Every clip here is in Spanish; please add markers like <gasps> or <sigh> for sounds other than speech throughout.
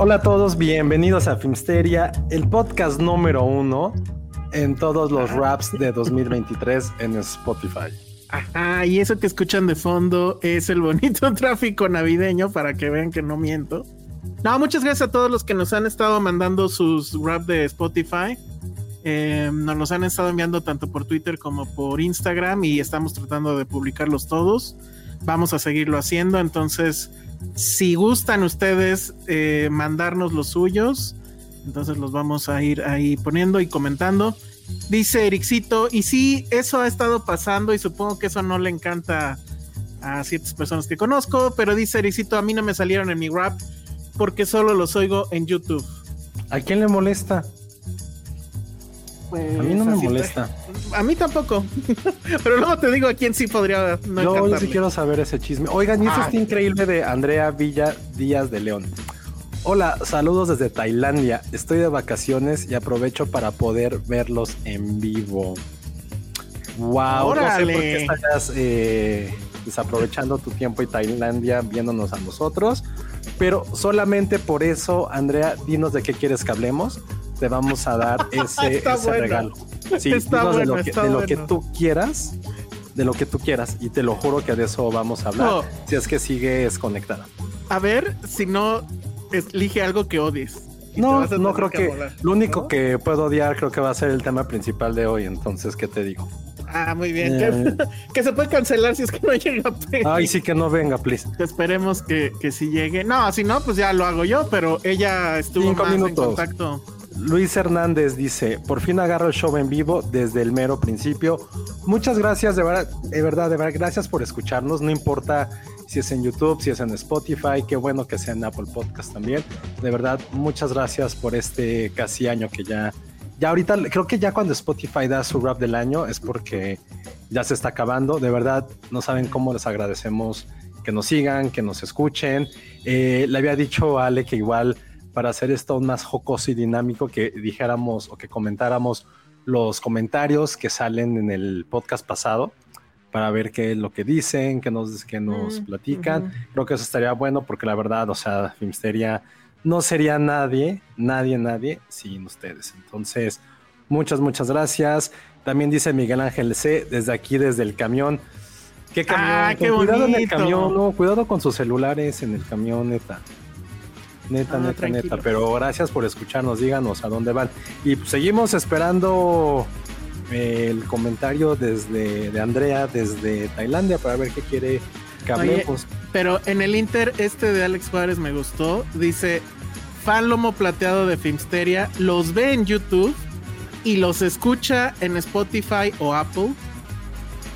Hola a todos, bienvenidos a Filmsteria, el podcast número uno en todos los raps de 2023 en Spotify. Ajá, y eso que escuchan de fondo es el bonito <laughs> tráfico navideño para que vean que no miento. No, muchas gracias a todos los que nos han estado mandando sus rap de Spotify. Eh, nos los han estado enviando tanto por Twitter como por Instagram y estamos tratando de publicarlos todos. Vamos a seguirlo haciendo. Entonces, si gustan ustedes eh, mandarnos los suyos, entonces los vamos a ir ahí poniendo y comentando. Dice Ericito, y sí, eso ha estado pasando y supongo que eso no le encanta a ciertas personas que conozco, pero dice Ericito, a mí no me salieron en mi rap porque solo los oigo en YouTube. ¿A quién le molesta? Pues, A mí no me molesta. te- A mí tampoco. <laughs> Pero luego te digo a quién sí podría no Yo encantarle. sí quiero saber ese chisme. Oigan, y eso Ah. está increíble de Andrea Villa Díaz de León. Hola, saludos desde Tailandia. Estoy de vacaciones y aprovecho para poder verlos en vivo. Wow, no sé Órale. por qué estás eh, desaprovechando tu tiempo y Tailandia viéndonos a nosotros, pero solamente por eso, Andrea, dinos de qué quieres que hablemos. Te vamos a dar <laughs> ese, bueno. regalo. Sí, Está dinos de bueno, lo que, está de lo que bueno. tú quieras, de lo que tú quieras, y te lo juro que de eso vamos a hablar. No. Si es que sigues conectada. A ver si no elige algo que odies. No, no creo que. Lo único ¿no? que puedo odiar creo que va a ser el tema principal de hoy. Entonces, ¿qué te digo? Ah, muy bien. Eh. Que, <laughs> que se puede cancelar si es que no llega. pues. Ay, sí que no venga, please. Esperemos que, que sí llegue. No, si no, pues ya lo hago yo, pero ella estuvo Cinco más en contacto. Luis Hernández dice, por fin agarro el show en vivo desde el mero principio. Muchas gracias, de verdad, de verdad, de gracias por escucharnos. No importa si es en YouTube, si es en Spotify, qué bueno que sea en Apple Podcast también. De verdad, muchas gracias por este casi año que ya, ya ahorita, creo que ya cuando Spotify da su rap del año es porque ya se está acabando. De verdad, no saben cómo les agradecemos que nos sigan, que nos escuchen. Eh, le había dicho a Ale que igual para hacer esto aún más jocoso y dinámico, que dijéramos o que comentáramos los comentarios que salen en el podcast pasado para ver qué es lo que dicen, qué nos, qué nos Mm, platican. Creo que eso estaría bueno porque la verdad, o sea, Filmsteria no sería nadie, nadie, nadie sin ustedes. Entonces, muchas, muchas gracias. También dice Miguel Ángel C, desde aquí, desde el camión. ¿Qué camión? Ah, qué cuidado en el camión, no, cuidado con sus celulares en el camión, neta. Neta, Ah, neta, tranquilo. neta. Pero gracias por escucharnos, díganos a dónde van. Y pues, seguimos esperando eh, el comentario desde de Andrea desde Tailandia para ver qué quiere que Oye. Pero en el Inter, este de Alex Juárez me gustó. Dice: Fan lomo plateado de Filmsteria, los ve en YouTube y los escucha en Spotify o Apple.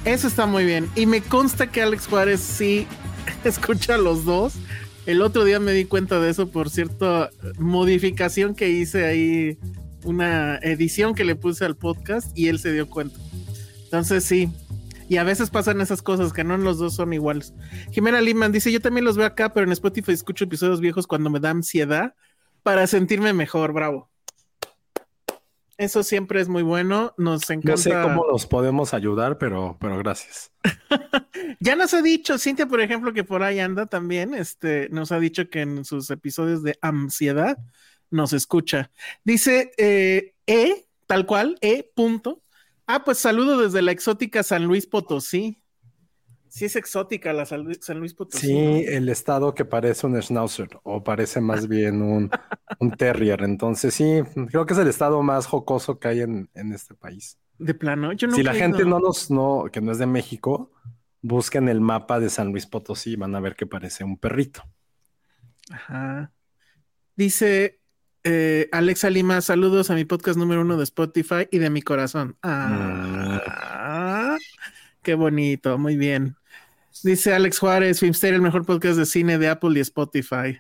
Eso está muy bien. Y me consta que Alex Juárez sí <laughs> escucha los dos. El otro día me di cuenta de eso por cierta modificación que hice ahí, una edición que le puse al podcast y él se dio cuenta. Entonces sí. Y a veces pasan esas cosas que no los dos son iguales. Jimena Liman dice, yo también los veo acá, pero en Spotify escucho episodios viejos cuando me da ansiedad para sentirme mejor, bravo. Eso siempre es muy bueno, nos encanta. No sé cómo los podemos ayudar, pero, pero gracias. <laughs> Ya nos ha dicho, Cintia, por ejemplo, que por ahí anda también, este, nos ha dicho que en sus episodios de ansiedad nos escucha. Dice eh, E, tal cual, E, punto. Ah, pues saludo desde la exótica San Luis Potosí. Sí es exótica la San Luis, San Luis Potosí. Sí, el estado que parece un schnauzer o parece más bien un, <laughs> un terrier. Entonces sí, creo que es el estado más jocoso que hay en, en este país. De plano, yo no Si la gente no nos, no, que no es de México, busquen el mapa de San Luis Potosí y van a ver que parece un perrito. Ajá. Dice eh, Alexa Lima, saludos a mi podcast número uno de Spotify y de mi corazón. Ah, qué bonito, muy bien. Dice Alex Juárez, Filmster, el mejor podcast de cine de Apple y Spotify.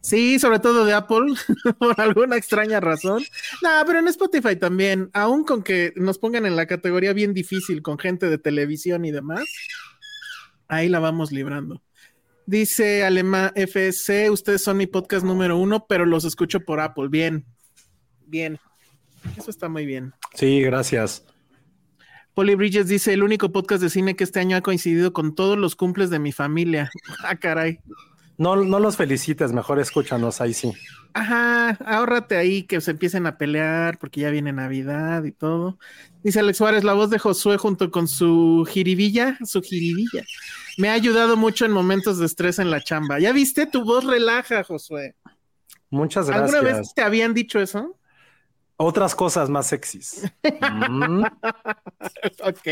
Sí, sobre todo de Apple, <laughs> por alguna extraña razón. No, pero en Spotify también, aún con que nos pongan en la categoría bien difícil con gente de televisión y demás, ahí la vamos librando. Dice Alema FSC, ustedes son mi podcast número uno, pero los escucho por Apple. Bien, bien. Eso está muy bien. Sí, gracias. Polly Bridges dice, el único podcast de cine que este año ha coincidido con todos los cumples de mi familia. <laughs> ah, caray. No, no los felicites, mejor escúchanos, ahí sí. Ajá, ahórrate ahí que se empiecen a pelear porque ya viene Navidad y todo. Dice Alex Suárez, la voz de Josué junto con su jiribilla, su jiribilla. Me ha ayudado mucho en momentos de estrés en la chamba. ¿Ya viste? Tu voz relaja, Josué. Muchas gracias. ¿Alguna vez te habían dicho eso? Otras cosas más sexys. mm. <laughs> ok.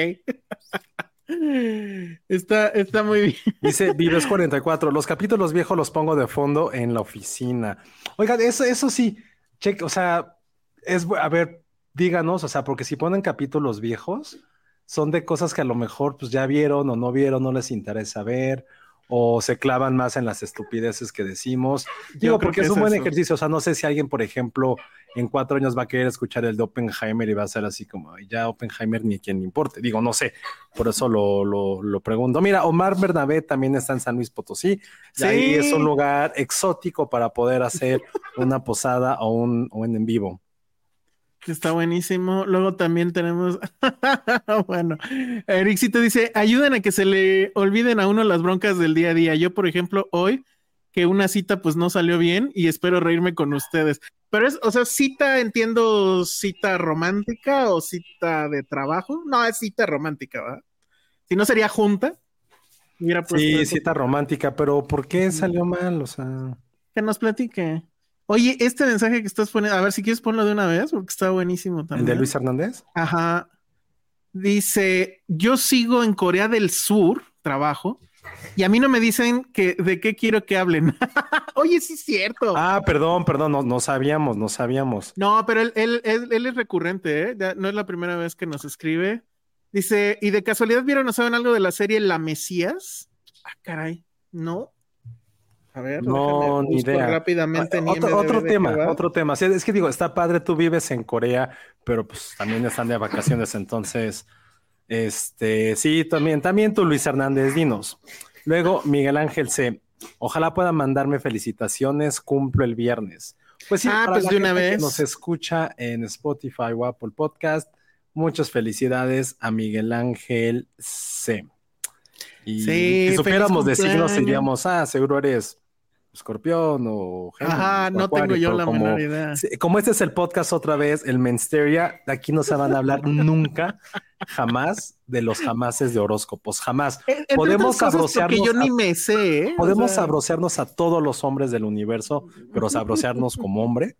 Está, está muy bien. Dice Vives 44. Los capítulos viejos los pongo de fondo en la oficina. Oigan, eso, eso sí, check, o sea, es a ver, díganos, o sea, porque si ponen capítulos viejos, son de cosas que a lo mejor pues ya vieron o no vieron, no les interesa ver, o se clavan más en las estupideces que decimos. Digo, porque es un buen eso. ejercicio. O sea, no sé si alguien, por ejemplo, en cuatro años va a querer escuchar el de Oppenheimer y va a ser así como, ya Oppenheimer ni quien le importe. Digo, no sé, por eso lo, lo, lo, pregunto. Mira, Omar Bernabé también está en San Luis Potosí. Sí. ahí es un lugar exótico para poder hacer una posada o un, o un en vivo. Está buenísimo. Luego también tenemos, <laughs> bueno, Ericito dice, ayuden a que se le olviden a uno las broncas del día a día. Yo, por ejemplo, hoy que una cita pues no salió bien y espero reírme con ustedes. Pero es, o sea, cita, entiendo, cita romántica o cita de trabajo. No, es cita romántica, ¿verdad? Si no sería junta. Mira, pues, sí, cita romántica, pero ¿por qué salió mal? O sea, que nos platique. Oye, este mensaje que estás poniendo, a ver si quieres ponlo de una vez, porque está buenísimo también. ¿El de Luis Hernández? Ajá. Dice, yo sigo en Corea del Sur, trabajo, y a mí no me dicen que de qué quiero que hablen. <laughs> Oye, sí es cierto. Ah, perdón, perdón, no, no sabíamos, no sabíamos. No, pero él, él, él, él es recurrente, ¿eh? Ya no es la primera vez que nos escribe. Dice, ¿y de casualidad vieron o saben algo de la serie La Mesías? Ah, caray, no. A ver, no, ni idea. Rápidamente. Ah, otro, otro tema, otro tema. Sí, es que digo, está padre, tú vives en Corea, pero pues también están de vacaciones, entonces, este, sí, también, también tú, Luis Hernández, dinos. Luego, Miguel Ángel C. Ojalá puedan mandarme felicitaciones, cumplo el viernes. Pues sí, ah, pues de una vez. nos escucha en Spotify o Apple Podcast. Muchas felicidades a Miguel Ángel C. Y sí, si supiéramos decirnos, diríamos, ah, seguro eres escorpión o Géminis, Ajá, no acuario, tengo yo la como, menor idea. Como este es el podcast otra vez, el Mensteria, de aquí no se van a hablar <laughs> nunca, jamás de los jamases de horóscopos, jamás. Entre podemos sabrosearnos. yo ni me sé. ¿eh? Podemos o sea... a todos los hombres del universo, pero sabrosearnos como hombre.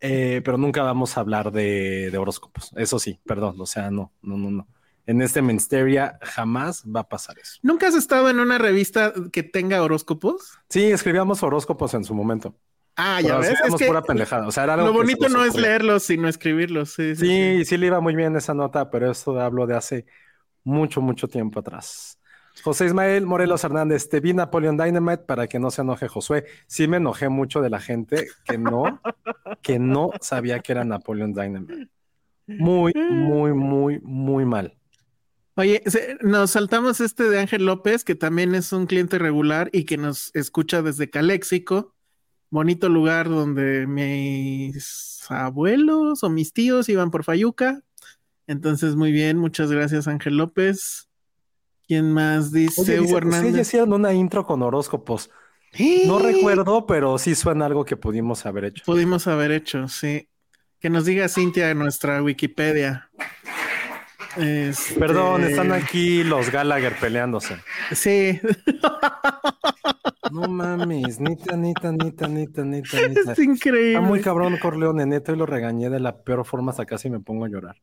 Eh, pero nunca vamos a hablar de, de horóscopos. Eso sí, perdón, o sea, no, no, no, no en este Mensteria jamás va a pasar eso. ¿Nunca has estado en una revista que tenga horóscopos? Sí, escribíamos horóscopos en su momento. Ah, ya ves. Es que pura pendejada. O sea, era lo bonito no es leerlos, sino escribirlos. Sí sí, sí, sí, sí, le iba muy bien esa nota, pero esto hablo de hace mucho, mucho tiempo atrás. José Ismael Morelos Hernández, te vi Napoleon Dynamite para que no se enoje Josué. Sí me enojé mucho de la gente que no, que no sabía que era Napoleon Dynamite. Muy, muy, muy, muy mal. Oye, nos saltamos este de Ángel López, que también es un cliente regular y que nos escucha desde Caléxico, bonito lugar donde mis abuelos o mis tíos iban por Fayuca. Entonces, muy bien, muchas gracias Ángel López. ¿Quién más dice? Oye, dice Hernández. Sí, hicieron una intro con horóscopos. No recuerdo, pero sí suena algo que pudimos haber hecho. Pudimos haber hecho, sí. Que nos diga Cintia en nuestra Wikipedia. Este, Perdón, están aquí los Gallagher peleándose. Sí. No mames, nita, nita, nita, nita, nita, nita. Es increíble. Está muy cabrón Corleone, neto, y lo regañé de la peor forma hasta casi me pongo a llorar.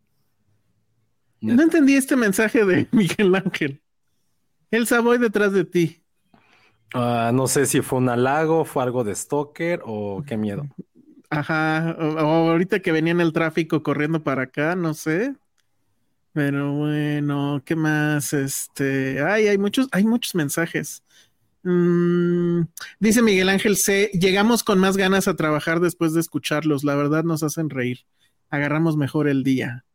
No entendí este mensaje de <laughs> Miguel Ángel. El Savoy detrás de ti. Ah, no sé si fue un halago, fue algo de stalker o qué miedo. Ajá. O, o ahorita que venía en el tráfico corriendo para acá, no sé. Pero bueno, ¿qué más? Este, ay, hay muchos, hay muchos mensajes. Mm, dice Miguel Ángel C. Llegamos con más ganas a trabajar después de escucharlos. La verdad nos hacen reír. Agarramos mejor el día.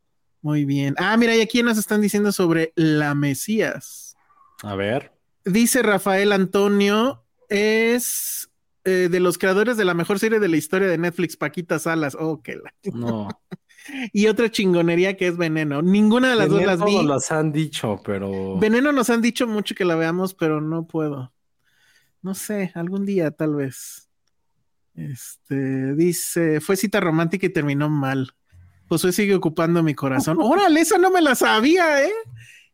Muy bien. Ah, mira, y aquí nos están diciendo sobre la Mesías. A ver. Dice Rafael Antonio, es eh, de los creadores de la mejor serie de la historia de Netflix, Paquita Salas. Oh, que la. No. Y otra chingonería que es Veneno. Ninguna de las dos las vi. Las han dicho, pero. Veneno nos han dicho mucho que la veamos, pero no puedo. No sé, algún día tal vez. Este dice, fue cita romántica y terminó mal. Josué sigue ocupando mi corazón. <laughs> Órale, esa no me la sabía, ¿eh?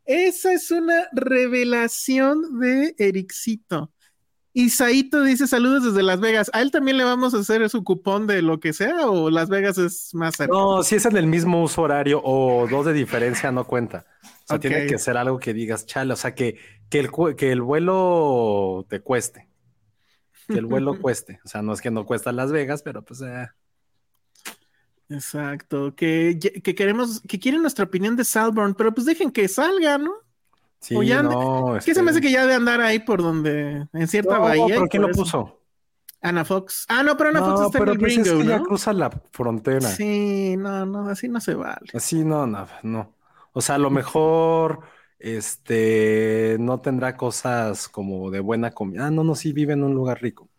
Esa es una revelación de Ericito. Isaito dice saludos desde Las Vegas. ¿A él también le vamos a hacer su cupón de lo que sea o Las Vegas es más cerca? No, si es en el mismo uso horario o dos de diferencia no cuenta. O sea, okay. tiene que ser algo que digas, chale, o sea, que, que, el, que el vuelo te cueste. Que el vuelo <laughs> cueste. O sea, no es que no cuesta Las Vegas, pero pues... Eh. Exacto. Que, que queremos, que quieren nuestra opinión de Salborn, pero pues dejen que salga, ¿no? Sí, o ya no, ¿Qué se me hace que ya de andar ahí por donde, en cierta no, bahía? ¿Pero quién lo eso. puso? Ana Fox. Ah, no, pero Ana no, Fox está pero en el pues gringo, es que ¿no? ya cruza la frontera. Sí, no, no, así no se vale. Así no, no, no. O sea, a lo mejor este no tendrá cosas como de buena comida. Ah, no, no, sí vive en un lugar rico,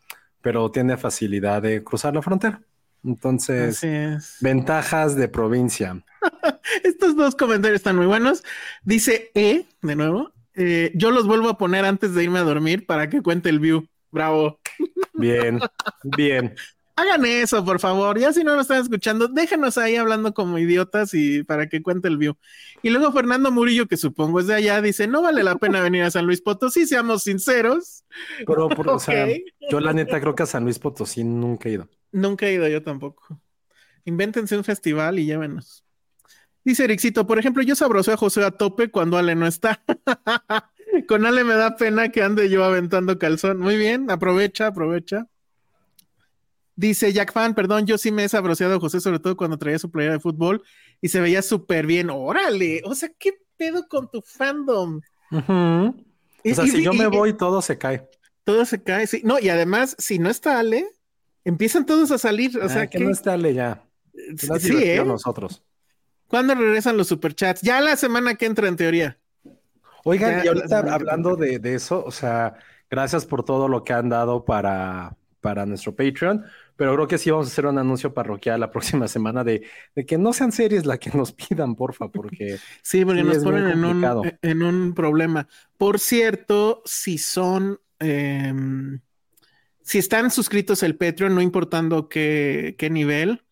pero tiene facilidad de cruzar la frontera. Entonces, es. ventajas de provincia. <laughs> Estos dos comentarios están muy buenos. Dice E, de nuevo, eh, yo los vuelvo a poner antes de irme a dormir para que cuente el view. Bravo. Bien, <laughs> bien. Hagan eso, por favor. Ya si no nos están escuchando, déjenos ahí hablando como idiotas y para que cuente el view. Y luego Fernando Murillo, que supongo es de allá, dice, no vale la pena venir a San Luis Potosí, seamos sinceros. Pero, okay. o sea, <laughs> yo la neta creo que a San Luis Potosí nunca he ido. Nunca he ido yo tampoco. Invéntense un festival y llévenos. Dice Ericito, por ejemplo, yo sabroseo a José a tope cuando Ale no está. <laughs> Con Ale me da pena que ande yo aventando calzón. Muy bien, aprovecha, aprovecha. Dice Jack Fan, perdón, yo sí me he sabroseado a José, sobre todo cuando traía su playera de fútbol y se veía súper bien. Órale, o sea, ¿qué pedo con tu fandom? Uh -huh. O sea, y, si y, yo me voy, todo se cae. Todo se cae, sí. No, y además, si no está Ale, empiezan todos a salir. O ah, sea, que, que no ya. Sí, sí ¿eh? nosotros. ¿Cuándo regresan los superchats? Ya la semana que entra, en teoría. Oigan, ya, y ahorita hablando de, de, eso, o sea, gracias por todo lo que han dado para, para nuestro Patreon, pero creo que sí vamos a hacer un anuncio parroquial la <laughs> próxima semana de, de que no sean series la que nos pidan, porfa, porque... <laughs> sí, porque sí nos ponen en un, en un problema. Por cierto, si son... Eh, si están suscritos al Patreon, no importando qué, qué nivel,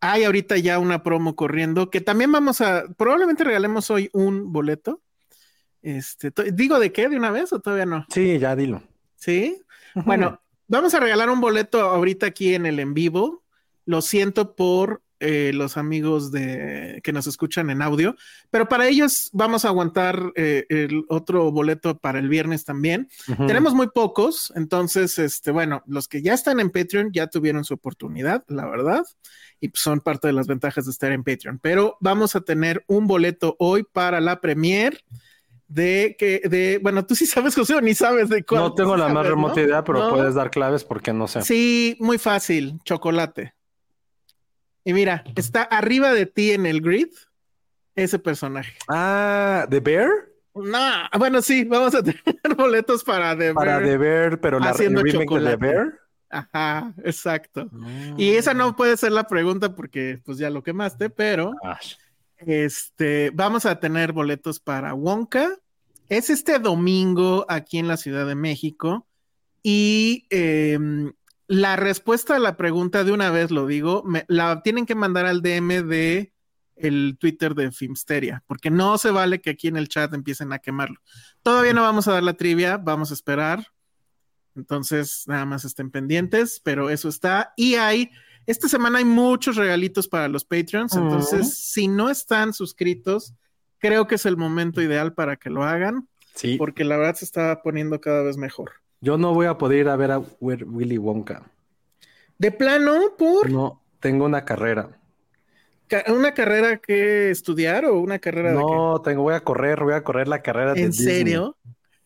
hay ahorita ya una promo corriendo que también vamos a, probablemente regalemos hoy un boleto. Este, digo de qué de una vez o todavía no? Sí, ya dilo. Sí. Bueno, vamos a regalar un boleto ahorita aquí en el en vivo. Lo siento por eh, los amigos de que nos escuchan en audio, pero para ellos vamos a aguantar eh, el otro boleto para el viernes también. Uh -huh. Tenemos muy pocos, entonces, este, bueno, los que ya están en Patreon ya tuvieron su oportunidad, la verdad, y son parte de las ventajas de estar en Patreon. Pero vamos a tener un boleto hoy para la premier de que, de, bueno, tú sí sabes, José, o ni sabes de cuál. No tengo la sabes, más remota ¿no? idea, pero ¿No? puedes dar claves porque no sé. Sí, muy fácil, chocolate. Y mira, está arriba de ti en el grid ese personaje. Ah, ¿The Bear? No, bueno, sí, vamos a <laughs> tener boletos para The Para Bear The Bear, pero la haciendo remake de The chocolate. Bear. Ajá, exacto. Mm. Y esa no puede ser la pregunta porque pues ya lo quemaste, pero este, vamos a tener boletos para Wonka. Es este domingo aquí en la Ciudad de México. Y eh, la respuesta a la pregunta, de una vez lo digo, me, la tienen que mandar al DM de el Twitter de Filmsteria, porque no se vale que aquí en el chat empiecen a quemarlo. Todavía no vamos a dar la trivia, vamos a esperar. Entonces, nada más estén pendientes, pero eso está. Y hay, esta semana hay muchos regalitos para los Patreons, entonces, si no están suscritos, creo que es el momento ideal para que lo hagan. Sí. Porque la verdad se está poniendo cada vez mejor. Yo no voy a poder ir a ver a Willy Wonka. De plano, por. No, tengo una carrera. ¿Una carrera que estudiar o una carrera no, de No, tengo, voy a correr, voy a correr la carrera de ¿En serio?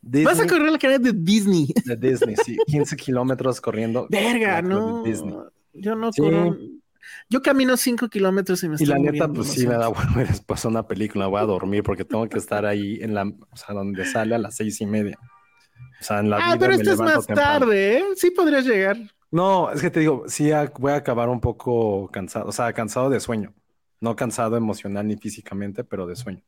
¿Vas a correr la carrera de Disney? <laughs> De Disney, sí. 15 kilómetros corriendo. Verga, no. Yo no corro. Yo camino 5 kilómetros y me estoy Y la neta, pues sí, me da bueno después una película, voy a dormir porque tengo que estar ahí en la, o sea, donde sale a las seis y media. O sea, en la Ah, pero esto es más tarde, ¿eh? Sí podrías llegar. No, es que te digo, sí voy a acabar un poco cansado, o sea, cansado de sueño. No cansado emocional ni físicamente, pero de sueño.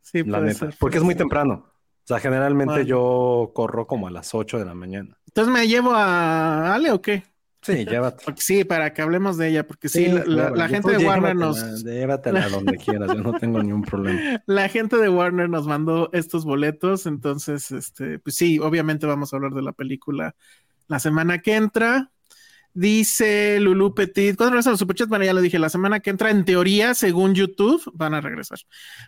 Sí, la neta. porque es muy temprano. O sea, generalmente yo corro como a las 8 de la mañana. Entonces, ¿me llevo a Ale o qué? Sí, <laughs> llévate. sí, para que hablemos de ella, porque sí, la, gente de Warner nos. Llévatela donde quieras, yo no tengo ningún problema. <laughs> La gente de Warner nos mandó estos boletos, entonces, este, pues sí, obviamente vamos a hablar de la película la semana que entra. Dice Lulu Petit, ¿cuándo regresan los superchats? Bueno, ya lo dije, la semana que entra, en teoría, según YouTube, van a regresar.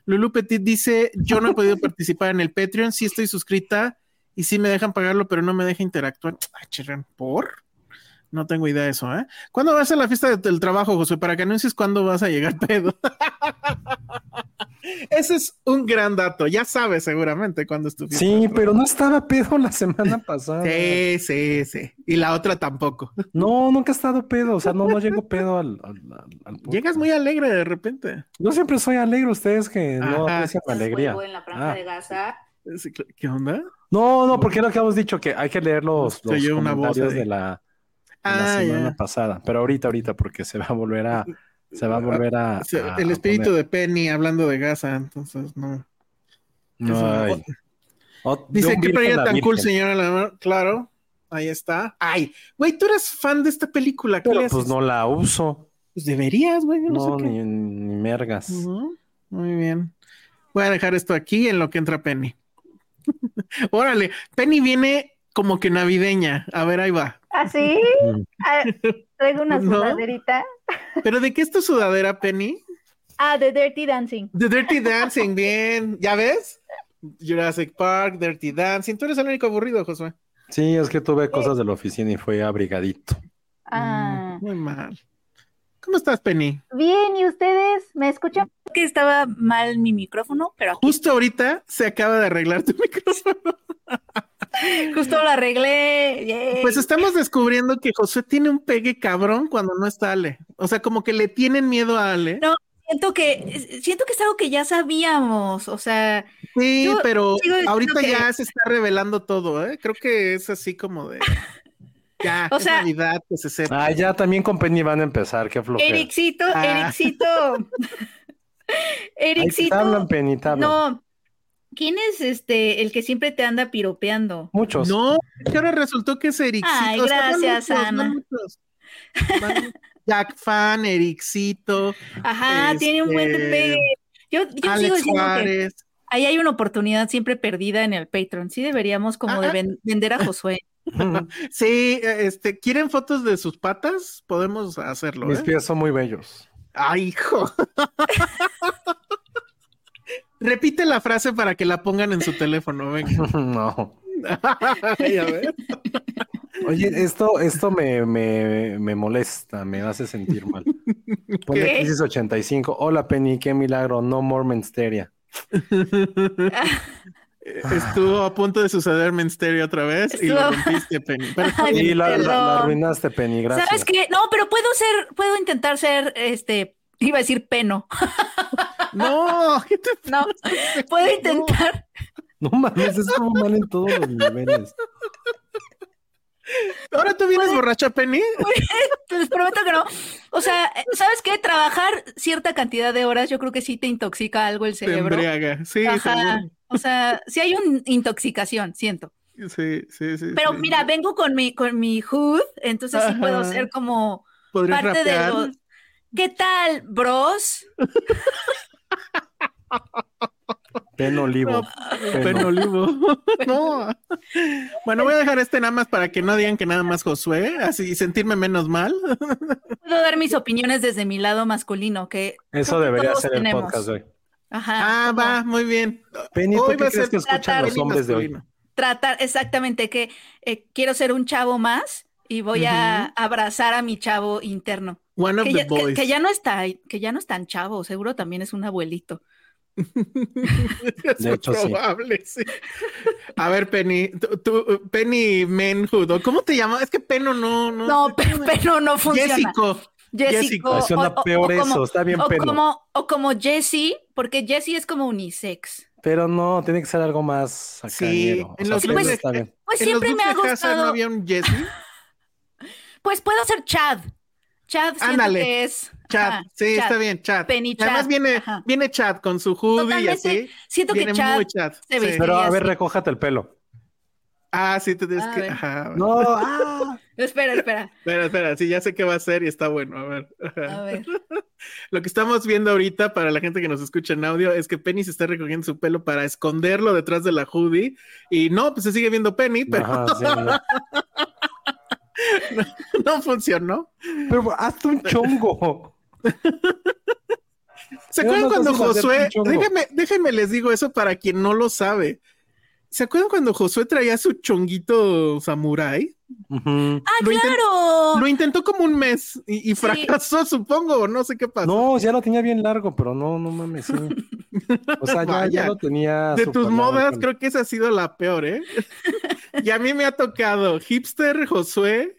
Lulu Petit dice, yo no he podido <laughs> participar en el Patreon, sí estoy suscrita y sí me dejan pagarlo, pero no me deja interactuar. Ah, ¿por? No tengo idea de eso, ¿eh? ¿Cuándo va a ser la fiesta del trabajo, José? Para que anuncies cuándo vas a llegar pedo. <laughs> Ese es un gran dato. Ya sabes seguramente cuándo es tu fiesta. Sí, pero no estaba pedo la semana <laughs> pasada. Sí, sí, sí. Y la otra tampoco. No, nunca he estado pedo. O sea, no, no llego pedo al, Llegas muy alegre de repente. Yo siempre soy alegre. Ustedes que no aprecian la alegría. En la franja ah. de Gaza. ¿Qué onda? No, no, porque lo que hemos dicho que hay que leer los, los comentarios de la la ah, semana pasada, pero ahorita, ahorita, porque se va a volver a, se va a volver a. el espíritu de Penny hablando de Gaza, entonces no. No. Dice que película tan cool, señora. Claro, ahí está. Ay, güey, tú eres fan de esta película. Pero pues no la uso. Pues deberías, güey. No, Ni, ni, mergas. Muy bien. Voy a dejar esto aquí en lo que entra Penny. <laughs> Órale, Penny viene como que navideña. A ver, ahí va. ¿Así? ¿Ah, <laughs> ah, traigo una sudaderita. ¿Pero de qué es tu sudadera, Penny? Ah, de Dirty Dancing. De Dirty Dancing, bien. ¿Ya ves? Jurassic Park, Dirty Dancing. Tú eres el único aburrido, Josué. Sí, es que tuve cosas de la oficina y fue abrigadito. Ah. Mm, muy mal. ¿Cómo estás, Penny? Bien, ¿y ustedes? ¿Me escuchan? Que estaba mal mi micrófono, pero Justo ahorita se acaba de arreglar tu <laughs> micrófono. <laughs> Justo lo arreglé. Pues estamos descubriendo que José tiene un pegue cabrón cuando no está Ale. O sea, como que le tienen miedo a Ale. No, siento que siento que es algo que ya sabíamos. O sea. Sí, pero ahorita ya se está revelando todo, ¿eh? Creo que es así como de. <laughs> Ya, o sea, Navidad, que se sepa. Ah, ya también con Penny van a empezar, qué flojera. Ericito, ah. Ericito. <laughs> Ericito. hablan, Penny, No, ¿Quién es este el que siempre te anda piropeando? Muchos. No, que ahora resultó que es Ericito. Ay, gracias, Ana. <laughs> Jack Fan, Ericito. Ajá, tiene un buen de este, Yo, yo sigo diciendo que ahí hay una oportunidad siempre perdida en el Patreon. Sí deberíamos como de vender a Josué. <laughs> sí, este, ¿quieren fotos de sus patas? Podemos hacerlo. Mis ¿eh? pies son muy bellos. Ay, hijo. <laughs> Repite la frase para que la pongan en su teléfono, venga. <laughs> No. <laughs> Oye, esto, esto me, me, me, molesta, me hace sentir mal. Pone crisis 85. Hola Penny, qué milagro, no more mensteria. <laughs> Estuvo a punto de suceder Mensteria otra vez y lo rompiste, Penny. y la, arruinaste, Penny, gracias. ¿Sabes qué? No, pero puedo ser, puedo intentar ser, este, iba a decir peno. No, <laughs> ¿qué te No, puedo intentar. No, mames, es como mal en todos los niveles. Ahora tú vienes borracha, Penny. Les prometo que no. O sea, ¿sabes qué? Trabajar cierta cantidad de horas, yo creo que sí te intoxica algo el cerebro. Te embriaga, sí. O sea, sí hay una intoxicación, siento. Sí, sí, sí. Pero mira, vengo con mi, con mi hood, entonces sí puedo ser como parte de los ¿Qué tal, bros? <laughs> Peno olivo. Peno, olivo. <laughs> no. Bueno, voy a dejar este nada más para que no digan que nada más Josué, así sentirme menos mal. <laughs> Puedo dar mis opiniones desde mi lado masculino, que eso debería ser el podcast de hoy. Ajá. Ah, va, muy bien. Penny, ¿tú qué crees que escuchan los hombres de hoy? Tratar, exactamente, que eh, quiero ser un chavo más y voy a abrazar a mi chavo interno. One of que, the ya, boys. Que, ya no está, que ya no es tan chavo, seguro también es un abuelito. <laughs> de hecho, probable, sí. sí. A ver, Penny, tú, Penny Menhood, ¿cómo te llamas? Es que Peno no, no. No, Peno no funciona. Jessico. Jessico. Suena peor o, eso, está bien o Peno. Como, o como Jessie, porque Jessie es como unisex. Pero no, tiene que ser algo más acá. Sí, o en sea, los pues, está bien. pues ¿En siempre los me ha gustado. ¿No había un Jessie? <laughs> Pues puedo ser Chad. Chad siento Ándale. que es. Chad, ajá, sí, Chad. está bien, Chad. Penny Además Chad, viene, ajá. viene Chad con su hoodie y Totalmente. así. Siento viene que Chad muy Chad. se sí. viste. Pero a ver, recójate el pelo. Ah, sí, te tienes A que. ver. Ajá. No, ah. <laughs> <laughs> Espera, espera. Espera, espera, sí, ya sé qué va a hacer y está bueno. A ver. A ver. <laughs> Lo que estamos viendo ahorita para la gente que nos escucha en audio es que Penny se está recogiendo su pelo para esconderlo detrás de la hoodie. Y no, pues se sigue viendo Penny, pero Ajá, sí, no. <laughs> no funcionó. Pero hazte un chongo. ¿Se acuerdan no cuando Josué, déjenme, déjenme les digo eso para quien no lo sabe. ¿Se acuerdan cuando Josué traía su chonguito samurái? Ujú. ¡Ah, Lo claro! Lo intentó como un mes y, y Sí. fracasó, supongo, o no sé qué pasó. No, ya lo tenía bien largo, pero no, no mames, sí. O sea, ya, lo tenía. De tus modas, con- creo que esa ha sido la peor, ¿eh? <laughs> y a mí me ha tocado hipster Josué,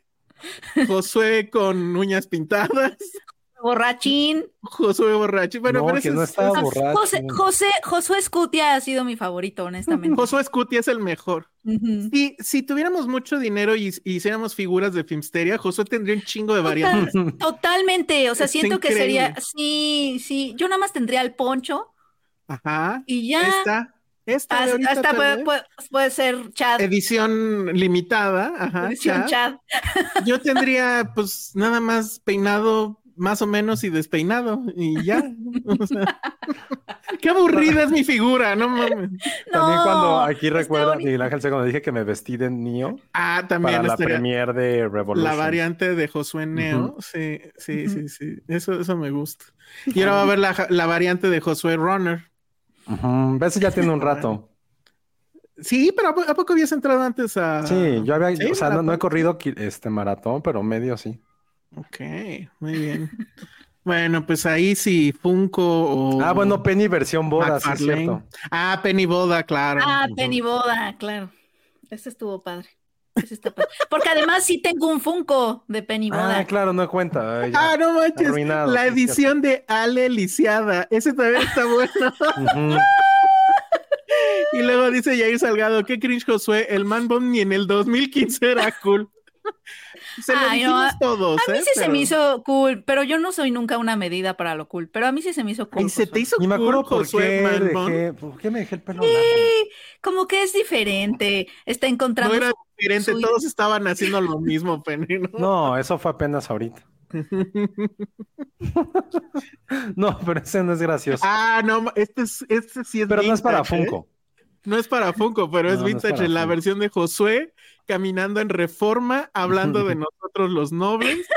Josué con uñas pintadas, Borrachín. Josué borracho. Bueno, No, pero que no es- borracho. José, José, Josué Scutia ha sido mi favorito, honestamente. Josué Scuti es el mejor. Ujú. Si, si tuviéramos mucho dinero y, y hiciéramos figuras de Filmsteria, Josué tendría un chingo de variantes. Total- totalmente, o sea, siento que sería, sí, sí, yo nada más tendría el poncho Ajá. y ya, Esta, esta de hasta, ahorita hasta tal puede, vez. puede- puede ser Chad, edición limitada. Ajá. edición Chad. Chad. Yo <laughs> tendría, pues, nada más peinado, más o menos, y despeinado, y ya. O sea, <laughs> qué aburrida es mi figura, no mames. También No, cuando aquí recuerda. Miguel Ángel cuando dije que me vestí de Neo Ah, también para la premier de Revolution. la variante de Josué Neo. Sí, sí, sí, sí. Eso, eso me gusta. Y ahora va a ver la, la variante de Josué Runner. Ujú, Ese ya tiene un rato. Sí, pero ¿a po- ¿a poco habías entrado antes a...? Sí, yo había, Sí, o sea, no, no he corrido este maratón, pero medio sí. Ok, muy bien. <laughs> bueno, pues ahí sí, Funko o... Ah, bueno, Penny versión boda, sí es cierto. Ah, Penny Boda, claro. Ah, Penny Boda, claro. Ese estuvo padre. Padre. Porque además sí tengo un Funko de Penny Boda. Ah, claro, no cuenta. Ay. Ah, no manches. Arruinado, la edición de Ale Lisiada. Ese también está bueno. <laughs> Y luego dice Jair Salgado, qué cringe Josué, el Man Bun ni en el 2015 era cool. Se lo Ay, no, dijimos todos, A mí ¿eh? sí se me hizo cool, pero yo no soy nunca una medida para lo cool, pero a mí sí se me hizo cool. Ay, se te hizo Ni me cool, acuerdo por Josué qué dejé, por qué me dejé el pelo largo. Sí, como que es diferente, está encontrando No era diferente, su- todos estaban haciendo lo mismo, <laughs> Penny, ¿no? No, eso fue apenas ahorita. <laughs> no, pero ese no es gracioso. Ah, no, este, es, este sí es pero no es para ¿eh? Funko. No es para Funko, pero es No, no es vintage en la Funko. versión de Josué caminando en reforma, hablando de <laughs> nosotros los nobles.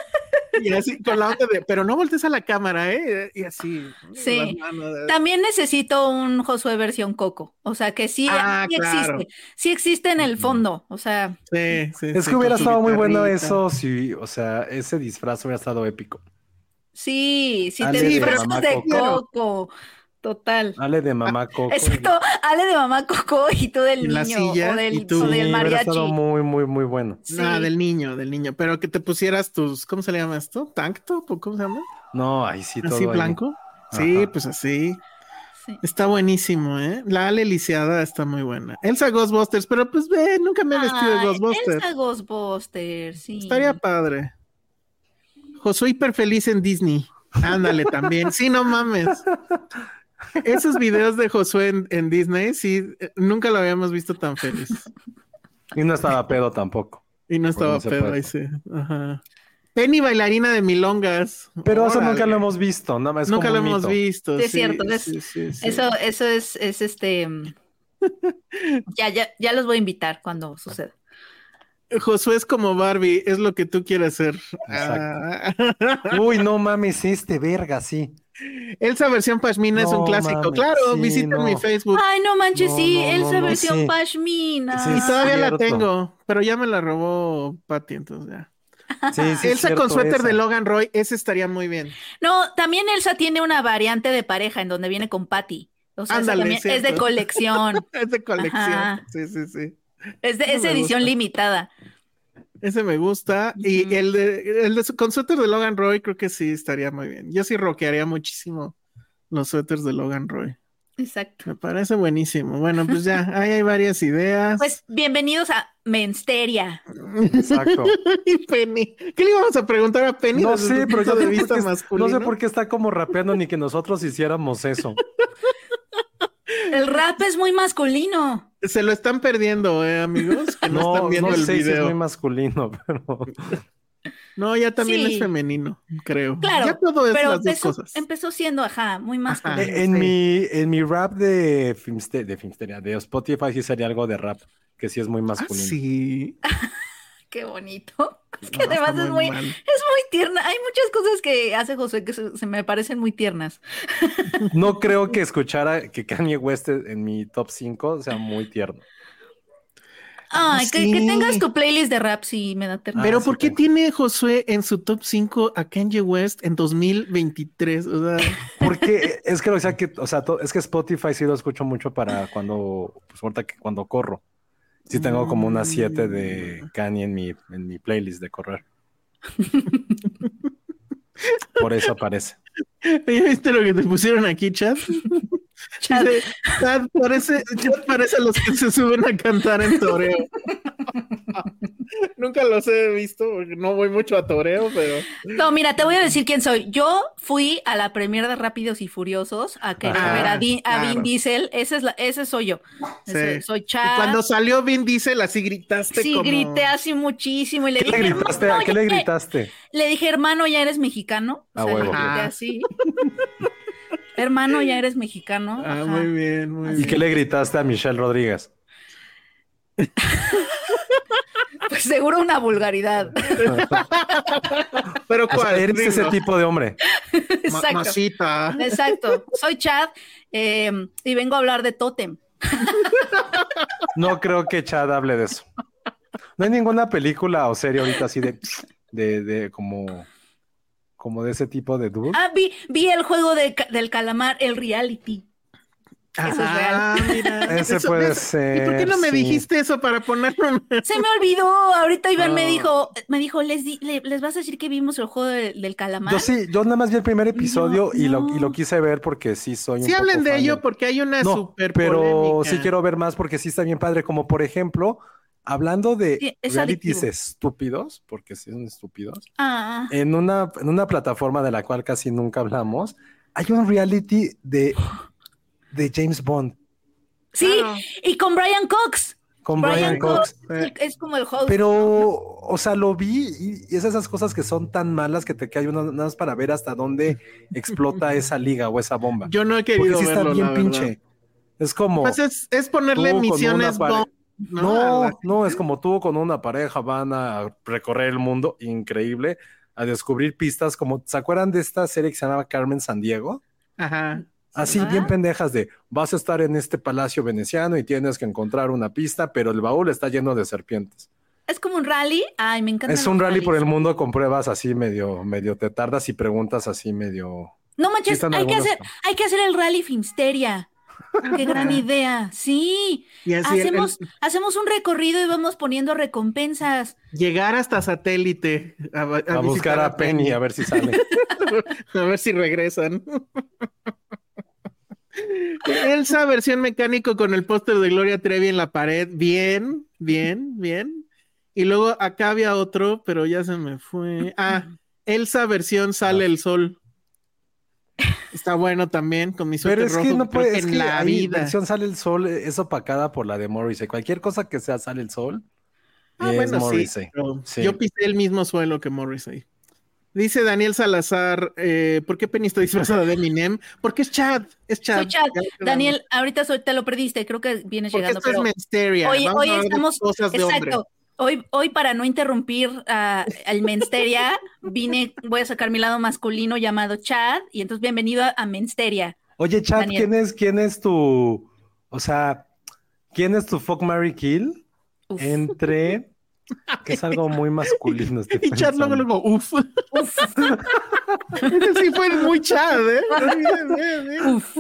Y así con la onda de, pero no voltees a la cámara, ¿eh? Y así. Sí. También necesito un Josué versión Coco, o sea que sí, Ah, sí claro. existe, sí existe en el fondo, o sea, Sí, sí, Es sí, que hubiera estado muy bueno eso si, o sea, ese disfraz hubiera estado épico. sí, si Ale te de disfrazas de Coco. Coco, total. Ale de mamá Coco. Exacto, Ale de mamá Coco y tú del niño silla, o del, y tú. o del mariachi. estado muy, muy, muy bueno. Sí. No, del niño, del niño. Pero que te pusieras tus, ¿cómo se le llama esto? ¿Tank top o cómo se llama? No, ahí sí todo ¿Así ahí. blanco? Sí, pues así. Sí. Está buenísimo, ¿eh? La Ale lisiada está muy buena. Elsa Ghostbusters, pero pues ve, nunca me he vestido de Ghostbusters. Elsa Ghostbusters, sí. Estaría padre. Josué hiper feliz en Disney. Ándale también. Sí, no mames. <laughs> Esos videos de Josué en, en Disney, sí, eh, nunca lo habíamos visto tan feliz. Y no estaba pedo tampoco. Y no estaba pedo ahí, sí. Ajá. Penny bailarina de milongas. Pero eso nunca lo hemos visto, nada más. Nunca lo hemos visto. es cierto. eso, eso es, es este. <laughs> ya, ya, ya los voy a invitar cuando suceda. Josué es como Barbie, es lo que tú quieres ser. Ah. <laughs> Uy, no mames, este verga, sí. Elsa versión Pashmina es un clásico. claro, visita mi Facebook. Ay, no manches, sí, Elsa versión Pashmina. y todavía la tengo, pero ya me la robó Patty, entonces ya. Elsa con suéter de Logan Roy, ese estaría muy bien. No, también Elsa tiene una variante de pareja en donde viene con Patty. O sea, <laughs> es de colección. es de colección. Sí, sí, sí. Es de esa edición limitada. Ese me gusta. Y el de, el de con suéter de Logan Roy, creo que sí estaría muy bien. Yo sí rockearía muchísimo los suéteres de Logan Roy. Exacto. Me parece buenísimo. Bueno, pues ya, <laughs> ahí hay varias ideas. Pues bienvenidos a Mensteria. Exacto. <laughs> y Penny. ¿Qué le íbamos a preguntar a Penny? No sé, pero yo de vista masculino. No sé por qué está como rapeando ni que nosotros hiciéramos eso. <laughs> El rap es muy masculino. Se lo están perdiendo, eh, amigos. Que no, están viendo no el sé video. Si es muy masculino, pero. <laughs> No, ya también es femenino, creo. Claro, ya todo es pero las empezó, dos cosas. empezó siendo, ajá, muy masculino. En, mi, en mi rap de, Filmster, de Filmsteria, de Spotify, sí sería algo de rap, que sí es muy masculino. ¿Ah, sí. <laughs> Qué bonito. <laughs> Es que además es muy, es muy tierna. Hay muchas cosas que hace José que se, me parecen muy tiernas. <laughs> No creo que escuchara que Kanye West en mi top 5 sea muy tierno. Ay, que, tengas tu playlist de rap sí me da ternura. Pero ¿por qué tiene Josué en su top 5 a Kanye West en 2023? O sea, <laughs> porque es que, o sea, que, o sea, es que Spotify sí lo escucho mucho para cuando, pues ahorita que cuando corro. Sí tengo como unas 7 de mm. Kanye en mi, en mi playlist de correr. <laughs> Por eso aparece. ¿Viste lo que te pusieron aquí, chat? Chad. parece, parece a los que se suben a cantar en toreo. <laughs> Nunca los he visto no voy mucho a toreo, pero. No, mira, te voy a decir quién soy. Yo fui a la premier de Rápidos y Furiosos a que ah, ver a, Vin, Diesel. Ese, es la, ese soy yo. soy Chad. cuando salió Vin Diesel, así gritaste. Sí, grité así muchísimo. Y le ¿Qué dije, le gritaste? ¿A qué le gritaste? Le dije, hermano, ya eres mexicano. Ah, huevo. así. <laughs> Hermano, ya eres mexicano. Ah, muy bien, muy bien. ¿Y qué le gritaste a Michelle Rodríguez? <laughs> pues seguro una vulgaridad. <laughs> Pero ¿cuál? eres ese tipo de hombre. <laughs> Exacto. Exacto. Soy Chad em, y vengo a hablar de Totem. no creo que Chad hable de eso. No hay ninguna película o serie ahorita así de, de, de como como de ese tipo de dude. Ah, vi, vi el juego del calamar, el reality. Eso es real. Mira, <laughs> Ese puede ser. ¿Y por qué no me dijiste eso para ponerlo? Se me olvidó. Ahorita Iván me dijo, me dijo, les, les vas a decir que vimos el juego del calamar. Yo sí, yo nada más vi el primer episodio y, lo, y lo quise ver porque sí soy Sí hablen de ello porque hay una no, super Pero sí quiero ver más porque sí está bien padre. Como por ejemplo, Hablando de realities estúpidos, porque sí son estúpidos, ah. en, una, en una plataforma de la cual casi nunca hablamos, hay un reality de, de James Bond. Sí, y con Brian Cox. Con Brian, Cox. Es como el host. Pero, o sea, lo vi y, es esas cosas que son tan malas que te cae más para ver hasta dónde explota <laughs> esa liga o esa bomba. Yo no he querido Porque sí está bien pinche. Es como. Pues es, es ponerle misiones bomb no, no, es como tú con una pareja van a recorrer el mundo, increíble, a descubrir pistas como, ¿se acuerdan de esta serie que se llamaba Carmen San Diego? Ajá. Así bien pendejas de, vas a estar en este palacio veneciano y tienes que encontrar una pista, pero el baúl está lleno de serpientes. Es como un rally. Ay, me encanta. Es un rally por el mundo con pruebas así medio, medio te tardas y preguntas así medio. No manches, hay que, hacer, hay que hacer el rally Finsteria. Qué <laughs> gran idea. Sí. hacemos, hacemos un recorrido y vamos poniendo recompensas. Llegar hasta satélite. A, buscar a Penny, a ver si sale. <laughs> a ver si regresan. Elsa, versión mecánico con el póster de Gloria Trevi en la pared. Bien, bien, bien. Y luego acá había otro, pero ya se me fue. Ah, Elsa, versión sale el sol. Está bueno también con mi suéter Pero es que no puede, es en la vida. versión sale el sol es opacada por la de Morrissey. Cualquier cosa que sea sale el sol. Ah, bueno, sí, Yo pisé el mismo suelo que Morrissey. Dice Daniel Salazar, eh, ¿por qué Penny está disfrazada de Eminem? Porque es Chad, es Chad. Soy Chad. Daniel, ahorita te lo perdiste, creo que vienes llegando. Esto pero es Hoy, hoy estamos, exacto. Hoy, hoy para no interrumpir al Mensteria, vine, voy a sacar mi lado masculino llamado Chad, y entonces bienvenido a, Mensteria. Oye, Chad, ¿quién es, quién es tu, o sea, quién es tu fuck Mary Kill entre que es algo muy masculino. <laughs> y Chad luego, luego, uff. Uf. sí fue muy Chad, ¿eh? <laughs> Uf.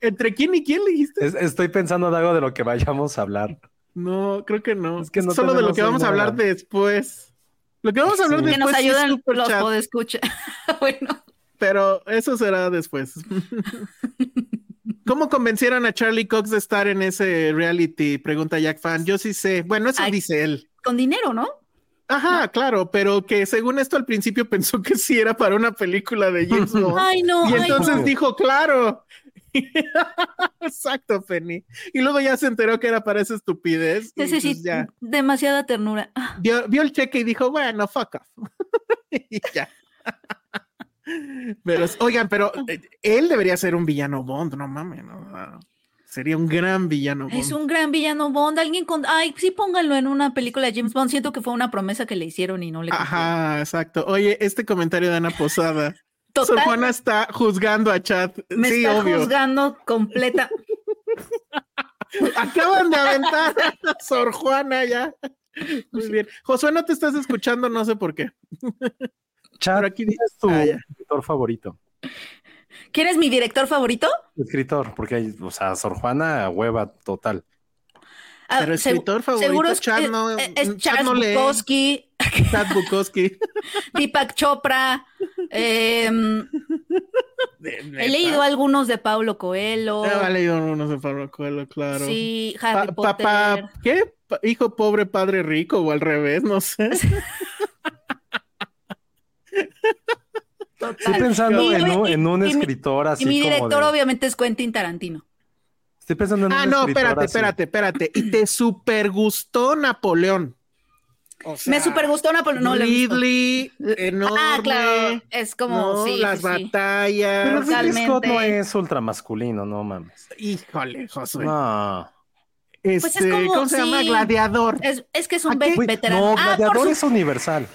¿Entre quién y quién le dijiste? estoy pensando en algo de lo que vayamos a hablar. No, creo que no. Es que no solo de lo que vamos a hablar después. Lo que vamos a hablar después. Que nos ayudan los podescucha. <laughs> bueno. Pero eso será después. ¿Cómo convencieron a Charlie Cox de estar en ese reality? Pregunta Jack Fan. Yo sí sé. Bueno, eso dice él. Con dinero, ¿no? Ajá, claro, pero que según esto al principio pensó que sí era para una película de James <laughs> Bond. Ay, no. Y entonces dijo, claro. <laughs> Exacto, Penny. Y luego ya se enteró que era para esa estupidez. Sí, sí, pues demasiada ternura. Vio, vio, el cheque y dijo, bueno, fuck off. <laughs> y ya. Pero, oigan, pero eh, él debería ser un villano Bond, no mames, Sería un gran villano Bond. Es un gran villano Bond. Alguien con. Ay, sí, pónganlo en una película de James Bond. Siento que fue una promesa que le hicieron y no le. Ajá, exacto. Oye, este comentario de Ana Posada. Sor Juana está juzgando a Chad. Me sí, está juzgando completa. <laughs> Acaban de aventar a Sor Juana ya. Muy bien. Josué, no te estás escuchando, no sé por qué. Chad, aquí es tu escritor favorito? ¿Quién es mi director favorito? Escritor, porque hay, o sea, Sor Juana, hueva total. Ah, Pero escritor favorito, seguro es, Chad no, es, Charles Bukowski. Chad Bukowski. Deepak Chopra. Em, he leído algunos de Paulo Coelho. he leído algunos de Paulo Coelho, claro. Sí, Harry Potter. Papá, ¿qué? Hijo pobre, padre rico, o al revés, no sé. <laughs> Estoy pensando en, un, escritor así. Y mi director, obviamente, es Quentin Tarantino. Estoy pensando en ah, un no, espérate, espérate, espérate. Y te super gustó Napoleón. Me super gustó Napoleón. No, Ridley, enorme. Ah, claro. Es como, sí, Las batallas. Pero Ridley Scott no es ultramasculino, no mames. Híjole, Josué. No. Pues este, ¿Cómo se llama? Gladiador. Es, que es un veterano. No, ah, Gladiador es universal.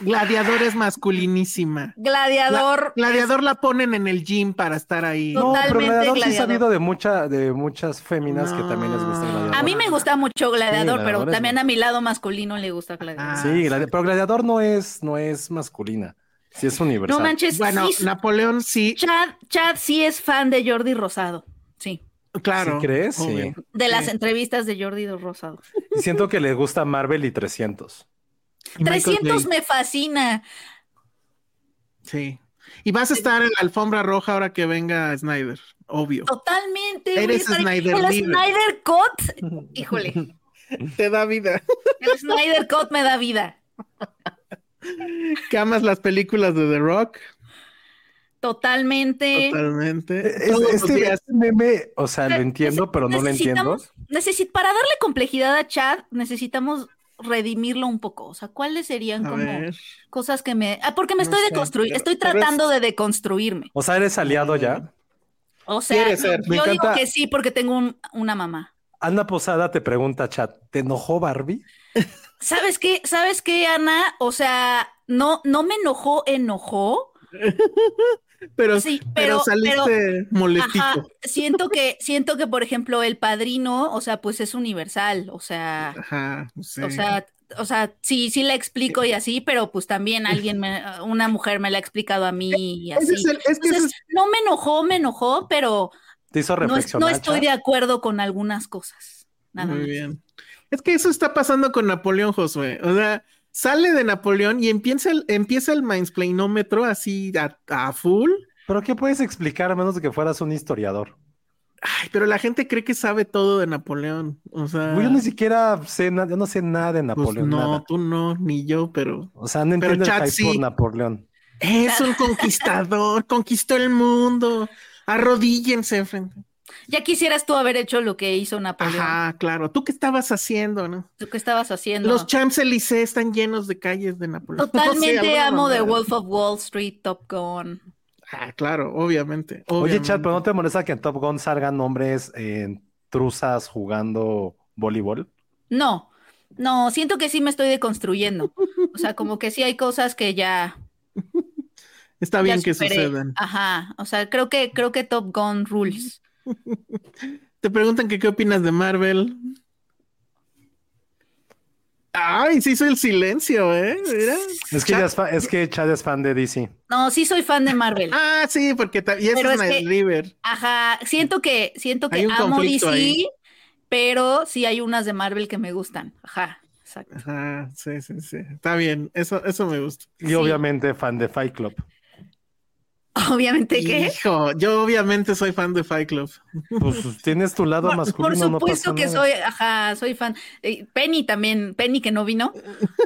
Gladiador es masculinísima. Gladiador. gladiador la ponen en el gym para estar ahí. No, pero Gladiador, sí ha sabido de, mucha, de muchas féminas que también les gusta Gladiador. A mí me gusta mucho Gladiador, pero también a mi lado masculino le gusta Gladiador. sí, pero Gladiador no es, no es masculina. Sí es universal. No manches. Bueno, Napoleón sí. Chad, Chad sí es fan de Jordi Rosado. Sí. Claro. ¿Sí crees? Sí. De las entrevistas de Jordi Rosado. siento que le gusta Marvel y 300. 300 me fascina. Sí. Y vas a estar en la alfombra roja ahora que venga Snyder, obvio. Totalmente. Eres Snyder. El Snyder Cut, híjole. <laughs> Te da vida. El Snyder Cut me da vida. ¿Que amas las películas de The Rock? Totalmente. Totalmente. este, este, meme, o sea, lo entiendo, pero no lo entiendo. para darle complejidad a Chad, necesitamos redimirlo un poco. O sea, ¿cuáles serían como cosas que me. Ah, porque me estoy deconstruyendo, estoy tratando de deconstruirme. O sea, ¿eres aliado ya? O sea, yo digo que sí porque tengo una mamá. Ana Posada te pregunta, chat, ¿te enojó Barbie? <laughs> ¿Sabes qué? ¿Sabes qué, Ana? O sea, no, no me enojó, enojó. <laughs> pero, sí, pero, saliste molestito. siento que, siento que, por ejemplo, el padrino, o sea, pues es universal, o sea, o sea, o sea, sí, sí la explico y así, pero pues también alguien, una mujer me la ha explicado a mí y así. no me enojó, me enojó, pero Te hizo no, estoy de acuerdo con algunas cosas. Muy bien. Es que eso está pasando con Napoleón, Josué. O sea, sale de Napoleón y empieza el, empieza el mansplainómetro así a, full. ¿Pero qué puedes explicar a menos de que fueras un historiador? Ay, pero la gente cree que sabe todo de Napoleón. O sea. yo ni siquiera sé nada, yo no sé nada de pues Napoleón. no, tú no, ni yo, pero. O sea, no entiendo el por Napoleón. Es un conquistador, conquistó el mundo. Arrodíllense frente. Ya quisieras tú haber hecho lo que hizo Napoleón. Ajá, claro. ¿Tú qué estabas haciendo, no? ¿Tú qué estabas haciendo? Los Champs-Élysées están llenos de calles de Napoleón. <laughs> Totalmente amo de Wolf of Wall Street, Top Gun. Ah, claro, obviamente, Oye, Chat, pero ¿no te molesta que en Top Gun salgan hombres en truzas jugando voleibol? No, no, siento que sí me estoy deconstruyendo. O sea, como que sí hay cosas que ya. <laughs> Está bien que sucedan. Ajá. O sea, creo que, creo que Top Gun rules. <laughs> Te preguntan que qué opinas de Marvel. Ay, sí hizo el silencio, ¿eh? Es que, es, que Chad es fan de DC. No, sí soy fan de Marvel. ah, sí, porque y es, es River. Ajá, siento que, siento que amo DC, pero sí hay unas de Marvel que me gustan. Ajá, exacto. Ajá, sí, sí, sí. Está bien, eso, eso me gusta. Y obviamente fan de Fight Club. <laughs> Obviamente que. Hijo, yo obviamente soy fan de Fight Club. <laughs> Pues tienes tu lado masculino. Por supuesto que soy, ajá, soy fan. Eh, Penny también, Penny que no vino,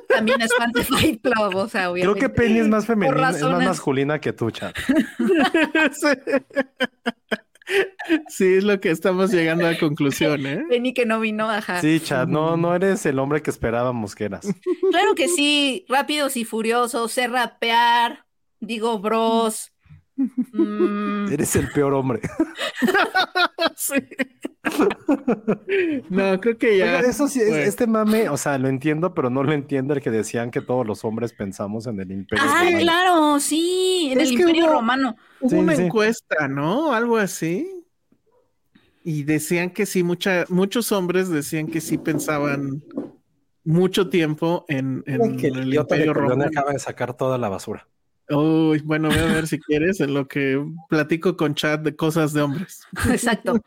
también es fan de Fight Club, o sea, obviamente. Creo que Penny es más femenina, es más masculina que tú, chat. <laughs> sí. es lo que estamos llegando a conclusión, ¿eh? Penny que no vino, ajá. Sí, chat, no, no eres el hombre que esperábamos que eras. Claro que sí, rápidos y furiosos, sé rapear, digo bros, Mm. Eres el peor hombre. <laughs> no, creo que ya. eso sí, este mame, o sea, lo entiendo, pero no lo entiendo el que decían que todos los hombres pensamos en el imperio. Ah, claro, sí, en el imperio romano. Hubo una encuesta, ¿no? Algo así. Y decían que sí, mucha, muchos hombres decían que sí pensaban mucho tiempo en, el, imperio romano. acaba de sacar toda la basura. Uy, bueno, voy a ver si quieres en lo que platico con chat de cosas de hombres. <laughs> Exacto.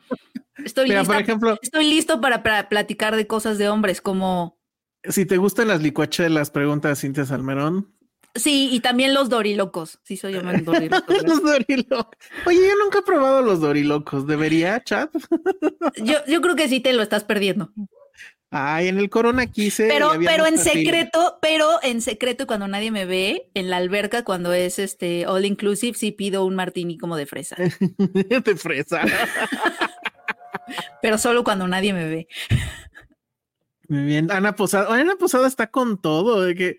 Estoy, por ejemplo, estoy listo para, platicar de cosas de hombres, como. Si te gustan las licuachelas, pregunta Cintia Salmerón. Sí, y también los dorilocos. Sí, soy yo dorilocos. <laughs> los dorilocos. Oye, yo nunca he probado los dorilocos. ¿Debería, chat? yo, yo creo que sí te lo estás perdiendo. Ay, en el Corona quise. Pero, pero en secreto, pero en secreto, cuando nadie me ve, en la alberca, cuando es este all inclusive, sí pido un martini como de fresa. <laughs> de fresa. pero solo cuando nadie me ve. Muy bien. Ana Posada, Ana Posada está con todo, de que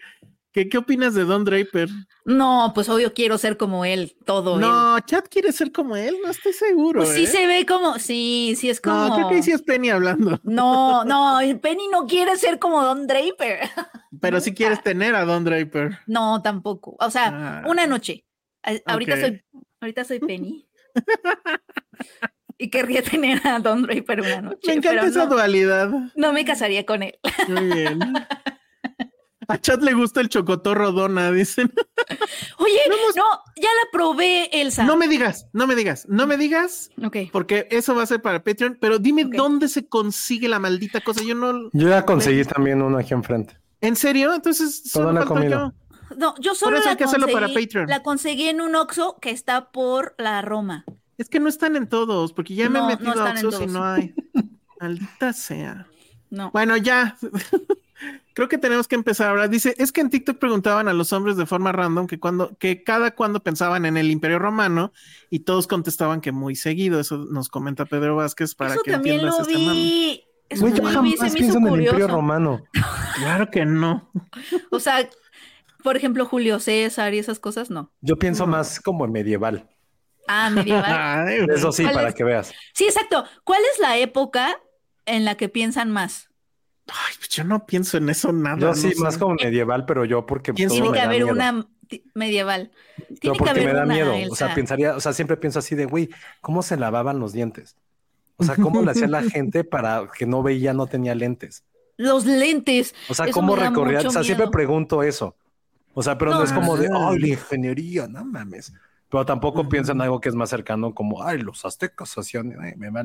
¿Qué, opinas de Don Draper? No, pues obvio quiero ser como él, todo. No, Chad quiere ser como él, no estoy seguro. Pues sí ¿eh? se ve como, sí, sí es como. No, creo que es Penny hablando. No, no, Penny no quiere ser como Don Draper. <laughs> Pero sí quieres tener a Don Draper. No, tampoco. O sea, ah. una noche. Ahorita soy, ahorita soy Penny. <laughs> y querría tener a Don Draper una noche. Me encanta esa dualidad. No me casaría con él. Muy bien. <laughs> <laughs> A Chat le gusta el chocotorro dona, dicen. <laughs> Oye, no, ya la probé, Elsa. No me digas, no me digas, no me digas. Ok. Porque eso va a ser para Patreon, pero dime dónde se consigue la maldita cosa. Yo no. Yo ya conseguí también uno aquí enfrente. ¿En serio? Entonces, solo la yo. No, yo solo la conseguí, para Patreon. la conseguí en un Oxxo que está por la Roma. Es que no están en todos, porque ya me he metido a Oxxo y no hay. <laughs> Maldita sea. No. Bueno, ya. Creo que tenemos que empezar ahora. Dice, es que en TikTok preguntaban a los hombres de forma random que cuando, que cada cuando pensaban en el Imperio Romano y todos contestaban que muy seguido. Eso nos comenta Pedro Vázquez para que también entiendas lo este vi. Eso yo jamás pienso en el Imperio Romano. claro que no. o sea, por ejemplo, Julio César y esas cosas, no. Yo pienso más como medieval. Ah, medieval. <laughs> Eso sí, para que veas. Sí, exacto. ¿Cuál es la época en la que piensan más? Ay, pues yo no pienso en eso nada. Yo sí, más como medieval, pero yo porque tiene que haber una medieval. Tiene porque que haber me da miedo. O sea, pensaría, o sea, siempre pienso así de, güey, ¿cómo se lavaban los dientes? O sea, ¿cómo le hacía la <laughs> gente para que no veía, no tenía lentes? Los lentes. O sea, ¿cómo recorría? O sea, siempre pregunto eso. O sea, pero no, es como de, ay, la ingeniería, no mames pero tampoco pienso en algo que es más cercano como, ay, los aztecas hacían,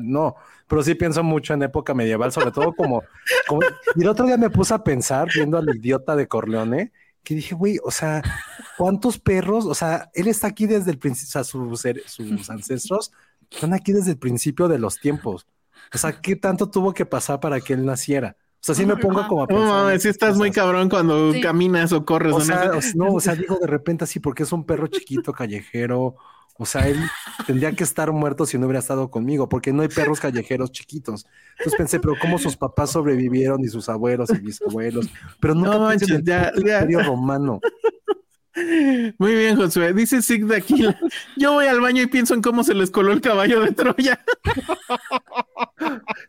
no, pero sí pienso mucho en época medieval, sobre todo <laughs> como, y el otro día me puse a pensar viendo al idiota de Corleone, que dije, güey, o sea, ¿cuántos perros? O sea, él está aquí desde el principio, o sea, sus, sus <laughs> ancestros están aquí desde el principio de los tiempos. O sea, ¿qué tanto tuvo que pasar para que él naciera? O sea, sí me pongo como a pensar. No, sí estás muy cabrón cuando caminas o corres. O sea, no, o sea, digo de repente así porque es un perro chiquito callejero O sea, él tendría que estar muerto si no hubiera estado conmigo, porque no hay perros callejeros chiquitos. Entonces pensé, pero cómo sus papás sobrevivieron y sus abuelos y mis abuelos. Pero no manches, en el imperio romano. Muy bien, Josué. Dice Sig de aquí. Yo voy al baño y pienso en cómo se les coló el caballo de Troya. <laughs>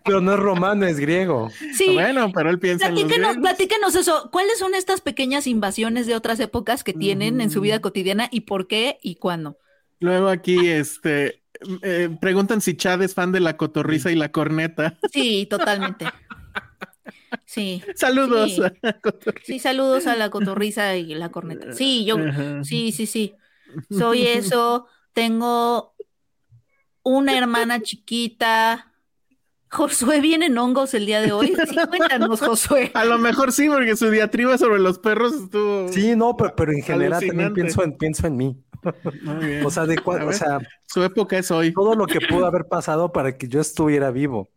Pero no es romano, es griego. Sí. Bueno, pero él piensa platíquenos, en platíquenos eso. ¿Cuáles son estas pequeñas invasiones de otras épocas que tienen en su vida mm. cotidiana y por qué y cuándo? Luego aquí, este, eh, preguntan si Chad es fan de la cotorriza y la corneta. Sí, totalmente. Sí. Saludos. Sí. A sí, saludos a la cotorriza y la corneta. Sí, yo, sí, sí, sí. Soy eso. Tengo una hermana chiquita. Josué viene en hongos el día de hoy. Sí, cuéntanos, <laughs> Josué. A lo mejor sí, porque su diatriba sobre los perros estuvo. Sí, no, pero, en general también pienso en, pienso en mí. O sea, de o sea, su época es hoy. Todo lo que pudo haber pasado para que yo estuviera vivo.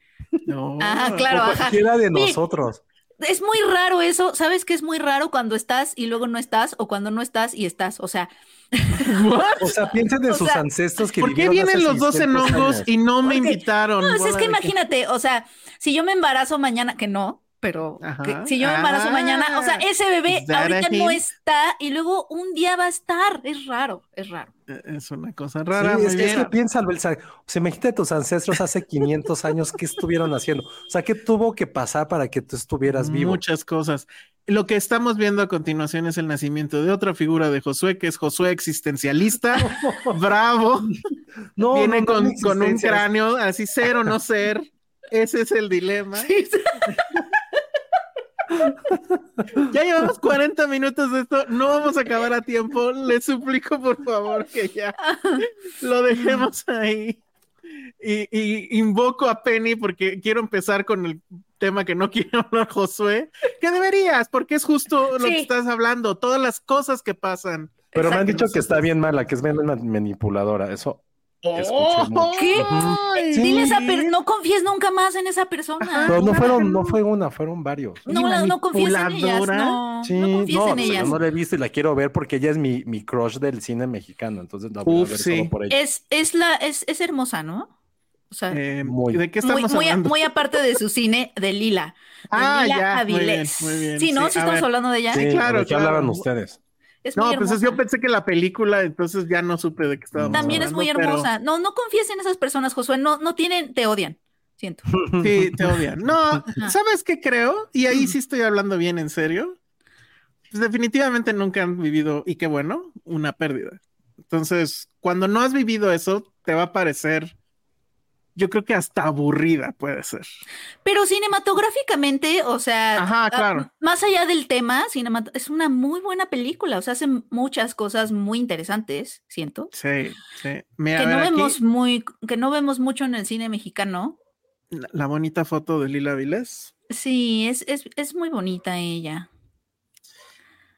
No. Ah, claro. Cualquiera de nosotros. Es muy raro eso. ¿Sabes qué es muy raro cuando estás y luego no estás o cuando no estás y estás? O sea, <laughs> o sea, piensen en sus ancestros que ¿Por qué vienen los dos en hongos y no me invitaron? No, es que imagínate, o sea, si yo me embarazo mañana, que no, pero si yo me embarazo mañana, o sea, ah, ese bebé ahorita no está y luego un día va a estar. Es raro, es raro. E, es una cosa rara. Sí, es, que, es que piénsalo, o sea, imagínate tus ancestros hace 500 años, ¿qué estuvieron haciendo? O sea, ¿qué tuvo que pasar para que tú estuvieras vivo? Muchas cosas. Lo que estamos viendo a continuación es el nacimiento de otra figura de Josué, que es Josué existencialista. <laughs> Bravo. No, Viene con, con un cráneo así ser o no ser. Ese es el dilema. Sí. Ya llevamos 40 minutos de esto, no vamos a acabar a tiempo. Le suplico por favor que ya lo dejemos ahí. Y, invoco a Penny porque quiero empezar con el tema que no <laughs> quiere hablar Josué. Que deberías, porque es justo lo que estás hablando, todas las cosas que pasan. Pero me han dicho que está bien mala, que es manipuladora. Eso Oh, ¿Qué? no confíes nunca más en esa persona. no fueron, no fue una, fueron varios. No, no confíes en ellas. No, sí, no confíes en ellas. Yo no la he visto y la quiero ver porque ella es mi, mi crush del cine mexicano. Entonces la voy a ver sí. por ella. Es, es la, es, es hermosa, ¿no? O sea, eh, muy, ¿de qué estamos muy, hablando? Muy, aparte de su cine de Lila. ah, Lila ya, Avilés. Muy bien, Sí, ¿no? Sí, estamos hablando de ella. Sí, claro. ¿Qué hablaban ustedes? No, pues yo pensé que la película, entonces ya no supe de qué estaba. También es muy hermosa. No, no confíes en esas personas, Josué. No, no tienen, te odian. Siento. <laughs> Sí, te odian. No, ¿sabes qué creo? Y ahí sí estoy hablando bien en serio. Pues definitivamente nunca han vivido, y qué bueno, una pérdida. Entonces, cuando no has vivido eso, te va a parecer yo creo que hasta aburrida puede ser. Pero cinematográficamente, o sea, Ajá, claro. más allá del tema, es una muy buena película, o sea, hace muchas cosas muy interesantes, siento. Sí, sí. que no vemos muy, que no vemos mucho en el cine mexicano. La, bonita foto de Lila Vilés. Sí, es, es, es muy bonita ella.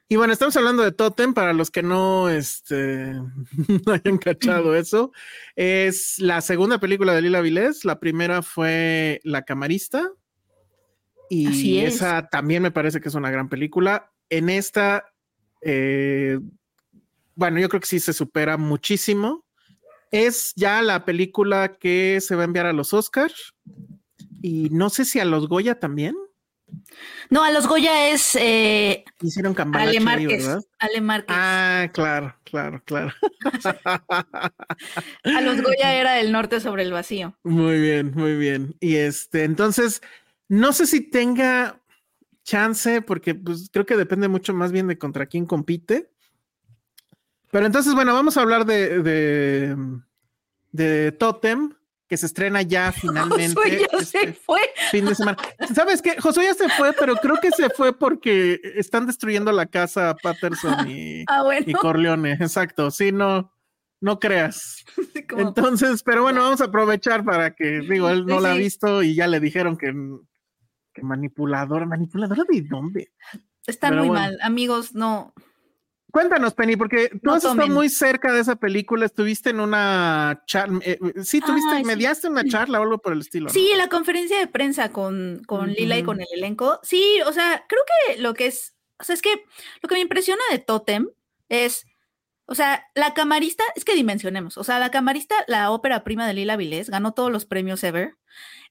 Y bueno, estamos hablando de Totem, para los que no, este, <laughs> no hayan cachado eso. Es la segunda película de Lila Vilés. La primera fue La Camarista. Y esa también me parece que es una gran película. En esta, eh, bueno, yo creo que sí se supera muchísimo. Es ya la película que se va a enviar a los Oscars. Y no sé si a los Goya también. No, a los Goya es eh, hicieron Ale Márquez, Ale Márquez. Ah, claro, claro, claro. <laughs> a los Goya era el norte sobre el vacío. Muy bien, muy bien. Y este, entonces, no sé si tenga chance, porque pues creo que depende mucho más bien de contra quién compite. Pero entonces, bueno, vamos a hablar de, de, de Totem que se estrena ya <laughs> finalmente. Josué ya se este fue. Fin de semana. ¿Sabes qué? Josué ya se fue, pero creo que se fue porque están destruyendo la casa Patterson y, ah, y Corleone. Exacto. Sí, no, no creas. <laughs> Entonces, pero bueno, vamos a aprovechar para que, digo, él no la ha visto y ya le dijeron que, que manipuladora, manipuladora de dónde. Están muy mal, amigos, no. Cuéntanos, Penny, porque tú has estado muy cerca de esa película, estuviste en una charla, eh, sí, tuviste, mediaste una charla o algo por el estilo. Sí, la conferencia de prensa con, con Lila y con el elenco. Sí, o sea, creo que lo que es, o sea, es que lo que me impresiona de Totem es o sea, la camarista, es que dimensionemos, o sea, la camarista, la ópera prima de Lila Vilés, ganó todos los premios ever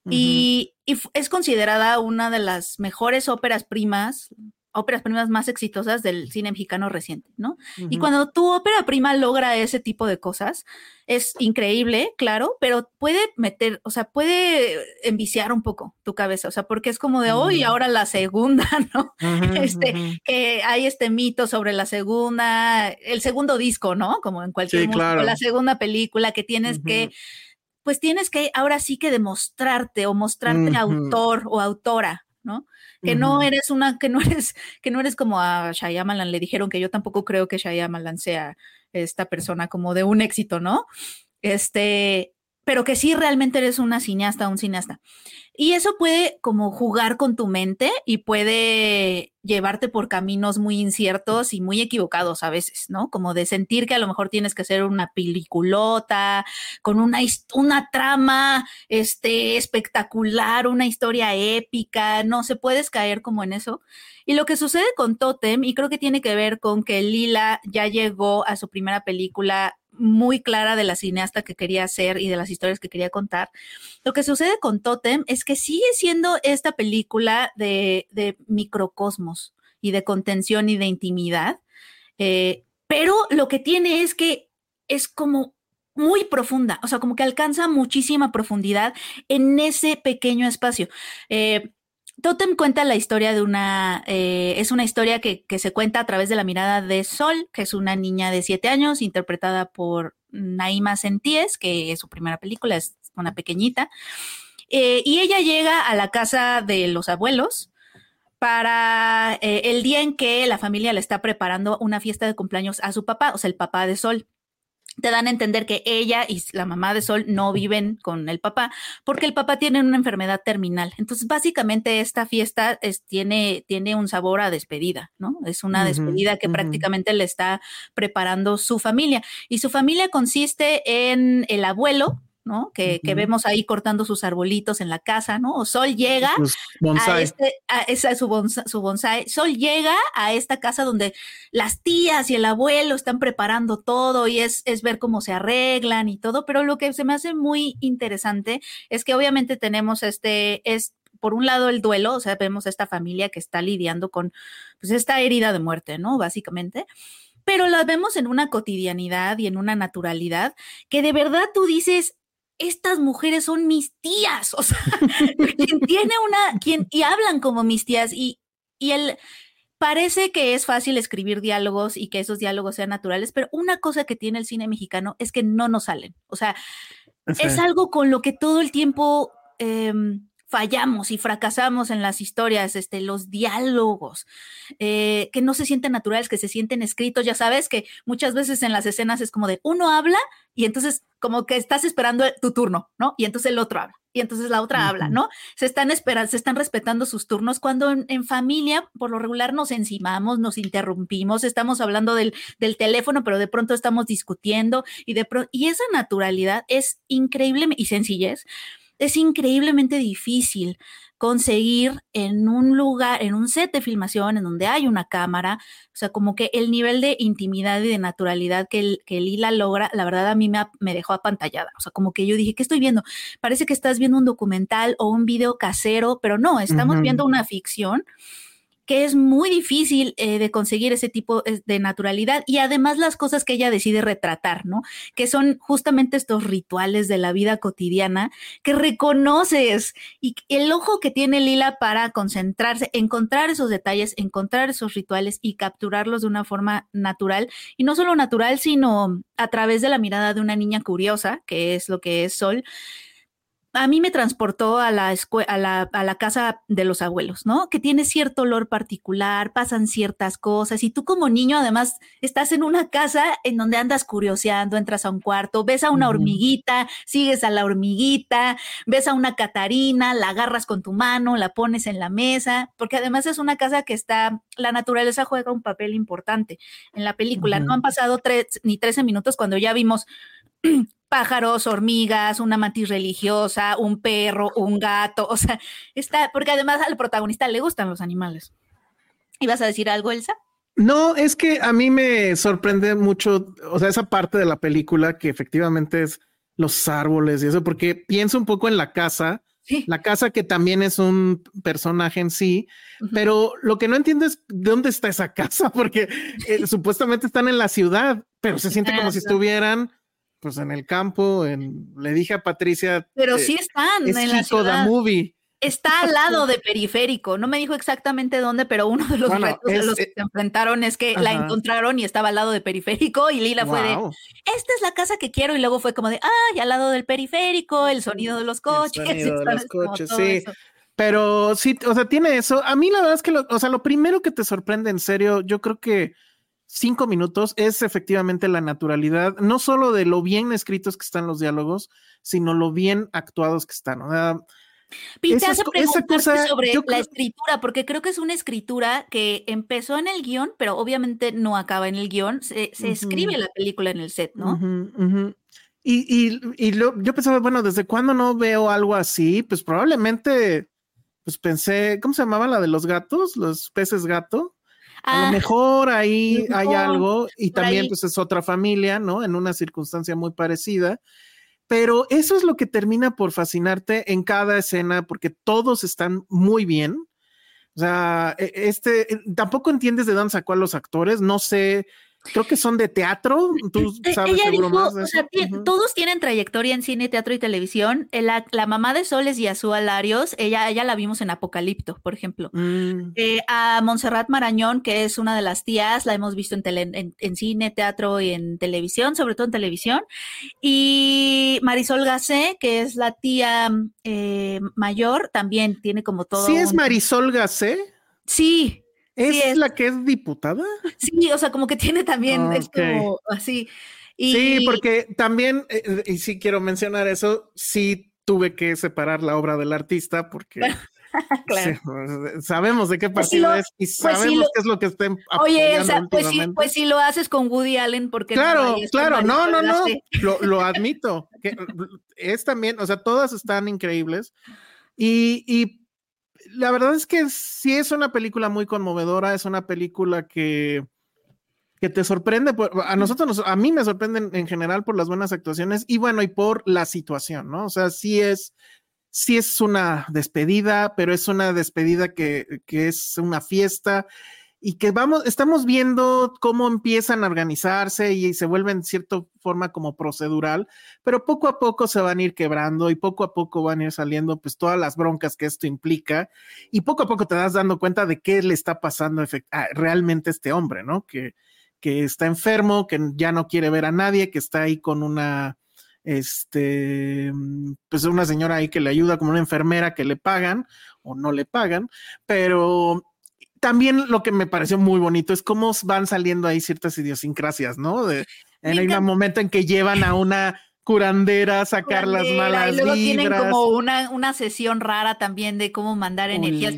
y, y, es considerada una de las mejores óperas primas óperas primas más exitosas del cine mexicano reciente, ¿no? Y cuando tu ópera prima logra ese tipo de cosas, es increíble, claro, pero puede meter, o sea, puede enviciar un poco tu cabeza, o sea, porque es como de hoy, ahora la segunda, <laughs> ¿no? este, que hay este mito sobre la segunda, el segundo disco, ¿no? Como en cualquier sí, la segunda película que tienes que pues tienes que ahora sí que demostrarte o mostrarte autor o autora, ¿no? Que no eres una, que no eres, que no eres como a Shyamalan, le dijeron que yo tampoco creo que Shyamalan sea esta persona como de un éxito, ¿no? Este, pero que sí realmente eres una cineasta, un cineasta. Y eso puede como jugar con tu mente y puede llevarte por caminos muy inciertos y muy equivocados a veces, ¿no? Como de sentir que a lo mejor tienes que hacer una peliculota con una, una trama este, espectacular, una historia épica, no se puedes caer como en eso. Y lo que sucede con Totem, y creo que tiene que ver con que Lila ya llegó a su primera película muy clara de la cineasta que quería ser y de las historias que quería contar. Lo que sucede con Totem es que sigue siendo esta película de, microcosmos y de contención y de intimidad, eh, pero lo que tiene es que es como muy profunda, o sea, como que alcanza muchísima profundidad en ese pequeño espacio. Eh, Totem cuenta la historia de una, eh, es una historia que, se cuenta a través de la mirada de Sol, que es una niña de siete años, interpretada por Naima Senties, que es su primera película, es una pequeñita. Eh, y ella llega a la casa de los abuelos para eh, el día en que la familia le está preparando una fiesta de cumpleaños a su papá, o sea, el papá de Sol te dan a entender que ella y la mamá de Sol no viven con el papá porque el papá tiene una enfermedad terminal. Entonces, básicamente esta fiesta tiene, tiene un sabor a despedida, ¿no? Es una despedida que prácticamente le está preparando su familia. Y su familia consiste en el abuelo, ¿no? Que, vemos ahí cortando sus arbolitos en la casa, ¿no? O Sol llega a, este, a su, bonsai, Sol llega a esta casa donde las tías y el abuelo están preparando todo y es, es ver cómo se arreglan y todo, pero lo que se me hace muy interesante es que obviamente tenemos este, es por un lado el duelo, o sea, vemos esta familia que está lidiando con pues esta herida de muerte, ¿no? Básicamente pero la vemos en una cotidianidad y en una naturalidad que de verdad tú dices, estas mujeres son mis tías, o sea, <laughs> quien tiene una, quien, y hablan como mis tías, y, y el, parece que es fácil escribir diálogos y que esos diálogos sean naturales, pero una cosa que tiene el cine mexicano es que no nos salen, o sea, es algo con lo que todo el tiempo... Em, fallamos y fracasamos en las historias, este, los diálogos, eh, que no se sienten naturales, que se sienten escritos. Ya sabes que muchas veces en las escenas es como de uno habla y entonces como que estás esperando tu turno, ¿no? Y entonces el otro habla y entonces la otra habla, ¿no? Se están esperando, se están respetando sus turnos cuando en, familia por lo regular nos encimamos, nos interrumpimos, estamos hablando del, del teléfono, pero de pronto estamos discutiendo y de pronto, y esa naturalidad es increíble y sencillez es increíblemente difícil conseguir en un lugar, en un set de filmación en donde hay una cámara, o sea, como que el nivel de intimidad y de naturalidad que, que Lila logra, la verdad a mí me, me dejó apantallada, o sea, como que yo dije, ¿qué estoy viendo? Parece que estás viendo un documental o un video casero, pero no, estamos viendo una ficción que es muy difícil eh, de conseguir ese tipo de naturalidad y además las cosas que ella decide retratar, ¿no? Que son justamente estos rituales de la vida cotidiana que reconoces y el ojo que tiene Lila para concentrarse, encontrar esos detalles, encontrar esos rituales y capturarlos de una forma natural y no solo natural, sino a través de la mirada de una niña curiosa, que es lo que es Sol a mí me transportó a la, a la, a la casa de los abuelos, ¿no? Que tiene cierto olor particular, pasan ciertas cosas y tú como niño además estás en una casa en donde andas curioseando, entras a un cuarto, ves a una hormiguita, sigues a la hormiguita, ves a una catarina, la agarras con tu mano, la pones en la mesa, porque además es una casa que está, la naturaleza juega un papel importante en la película. No han pasado tres, ni trece minutos cuando ya vimos pájaros, hormigas, una mantis religiosa, un perro, un gato, o sea, está, porque además al protagonista le gustan los animales. ¿Ibas a decir algo, Elsa? No, es que a mí me sorprende mucho, o sea, esa parte de la película que efectivamente es los árboles y eso, porque pienso un poco en la casa, la casa que también es un personaje en sí, pero lo que no entiendo es dónde está esa <laughs> casa, porque eh, supuestamente están en la ciudad, pero se siente como si estuvieran pues en el campo, en, le dije a Patricia. Pero sí están en la ciudad. movie. Está al lado de periférico. No me dijo exactamente dónde, pero uno de los retos de los que eh, se enfrentaron es que la encontraron y estaba al lado de periférico y Lila fue de, esta es la casa que quiero y luego fue como de, ay, al lado del periférico, el sonido de los coches. El sonido <laughs> de los coches, sí. Pero sí, o sea, tiene eso. A mí la verdad es que, o sea, lo primero que te sorprende en serio, yo creo que cinco minutos es efectivamente la naturalidad, no solo de lo bien escritos que están los diálogos, sino lo bien actuados que están. O sea, te hace preguntarte sobre la escritura, porque creo que es una escritura que empezó en el guion, pero obviamente no acaba en el guion. Se, escribe la película en el set, ¿no? Y, y, yo pensaba, bueno, ¿desde cuándo no veo algo así? Pues probablemente, pues pensé, ¿cómo se llamaba la de los gatos? Los peces gato. A lo ah, mejor ahí hay algo y también pues es otra familia, ¿no? En una circunstancia muy parecida. Pero eso es lo que termina por fascinarte en cada escena porque todos están muy bien. O sea, e, este, tampoco entiendes de dónde sacó a los actores, no sé creo que son de teatro. Tú e, sabes seguro más o sea, todos tienen trayectoria en cine, teatro y televisión. La, la mamá de Sol es Yasua Larios. Ella, ella la vimos en Apocalipto, por ejemplo. Mm. Eh, a Montserrat Marañón, que es una de las tías, la hemos visto en, tele, en, cine, teatro y en televisión, sobre todo en televisión. Y Marisol Gacé, que es la tía eh, mayor, también tiene como todo. ¿Sí es Marisol Gacé? Sí, ¿Es, la que es diputada? Sí, o sea, como que tiene también esto así. Sí, porque también, eh, y sí quiero mencionar eso, sí tuve que separar la obra del artista porque <laughs> claro. sabemos de qué pues partido es y pues sabemos qué es lo que estén Oye, pues sí, pues si lo haces con Woody Allen, porque claro, claro, no, no, no, lo, lo <laughs> admito, que es también, o sea, todas están increíbles y, y la verdad es que sí es una película muy conmovedora, es una película que, que te sorprende, a nosotros, a mí me sorprenden en general por las buenas actuaciones y bueno, y por la situación, ¿no? O sea, sí es, sí es una despedida, pero es una despedida que, que es una fiesta y que vamos, estamos viendo cómo empiezan a organizarse y se vuelven de cierta forma como procedural, pero poco a poco se van a ir quebrando y poco a poco van a ir saliendo pues todas las broncas que esto implica y poco a poco te das dando cuenta de qué le está pasando realmente a este hombre, ¿no? Que, que está enfermo, que ya no quiere ver a nadie, que está ahí con una, este, pues una señora ahí que le ayuda como una enfermera que le pagan o no le pagan, pero también lo que me pareció muy bonito es cómo van saliendo ahí ciertas idiosincrasias, ¿no? De, en un momento en que llevan a una curandera a sacar las malas y luego tienen como una, una sesión rara también de cómo mandar energías.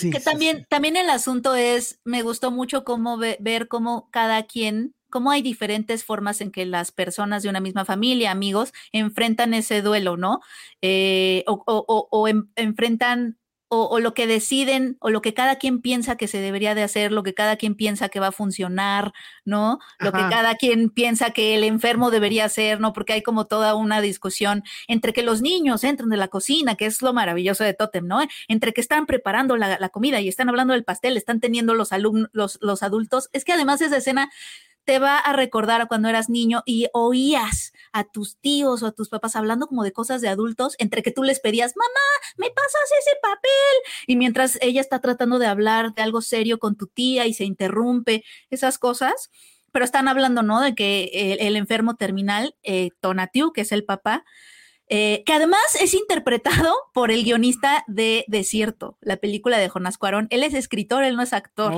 que también, también el asunto es, me gustó mucho cómo ver cómo cada quien cómo hay diferentes formas en que las personas de una misma familia, amigos, enfrentan ese duelo, ¿no? Eh, o, o, o enfrentan o, lo que deciden o lo que cada quien piensa que se debería de hacer, lo que cada quien piensa que va a funcionar, ¿no? Lo que cada quien piensa que el enfermo debería hacer, ¿no? Porque hay como toda una discusión entre que los niños entran de la cocina, que es lo maravilloso de Totem, ¿no? Entre que están preparando la, la comida y están hablando del pastel, están teniendo los alumnos, los, los adultos. Es que además esa escena te va a recordar a cuando eras niño y oías a tus tíos o a tus papás hablando como de cosas de adultos, entre que tú les pedías, mamá, ¿me pasas ese papel? Y mientras ella está tratando de hablar de algo serio con tu tía y se interrumpe, esas cosas, pero están hablando, ¿no? De que el, enfermo terminal, eh, Tonatiu, que es el papá, eh, que además es interpretado por el guionista de Desierto, la película de Jonás Cuarón. Él es escritor, él no es actor.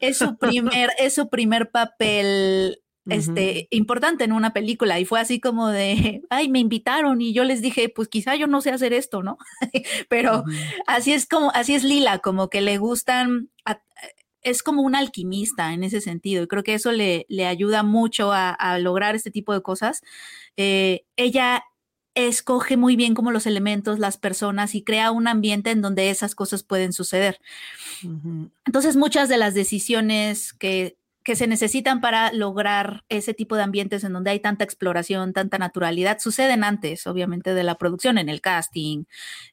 Es su primer, es su primer papel este, importante en una película y fue así como de, ay, me invitaron y yo les dije, pues quizá yo no sé hacer esto, ¿no? <laughs> Pero así es como, así es Lila, como que le gustan, es como un alquimista en ese sentido y creo que eso le, le ayuda mucho a, lograr este tipo de cosas. Eh, ella escoge muy bien como los elementos, las personas y crea un ambiente en donde esas cosas pueden suceder. Entonces, muchas de las decisiones que que se necesitan para lograr ese tipo de ambientes en donde hay tanta exploración, tanta naturalidad, suceden antes, obviamente, de la producción, en el casting.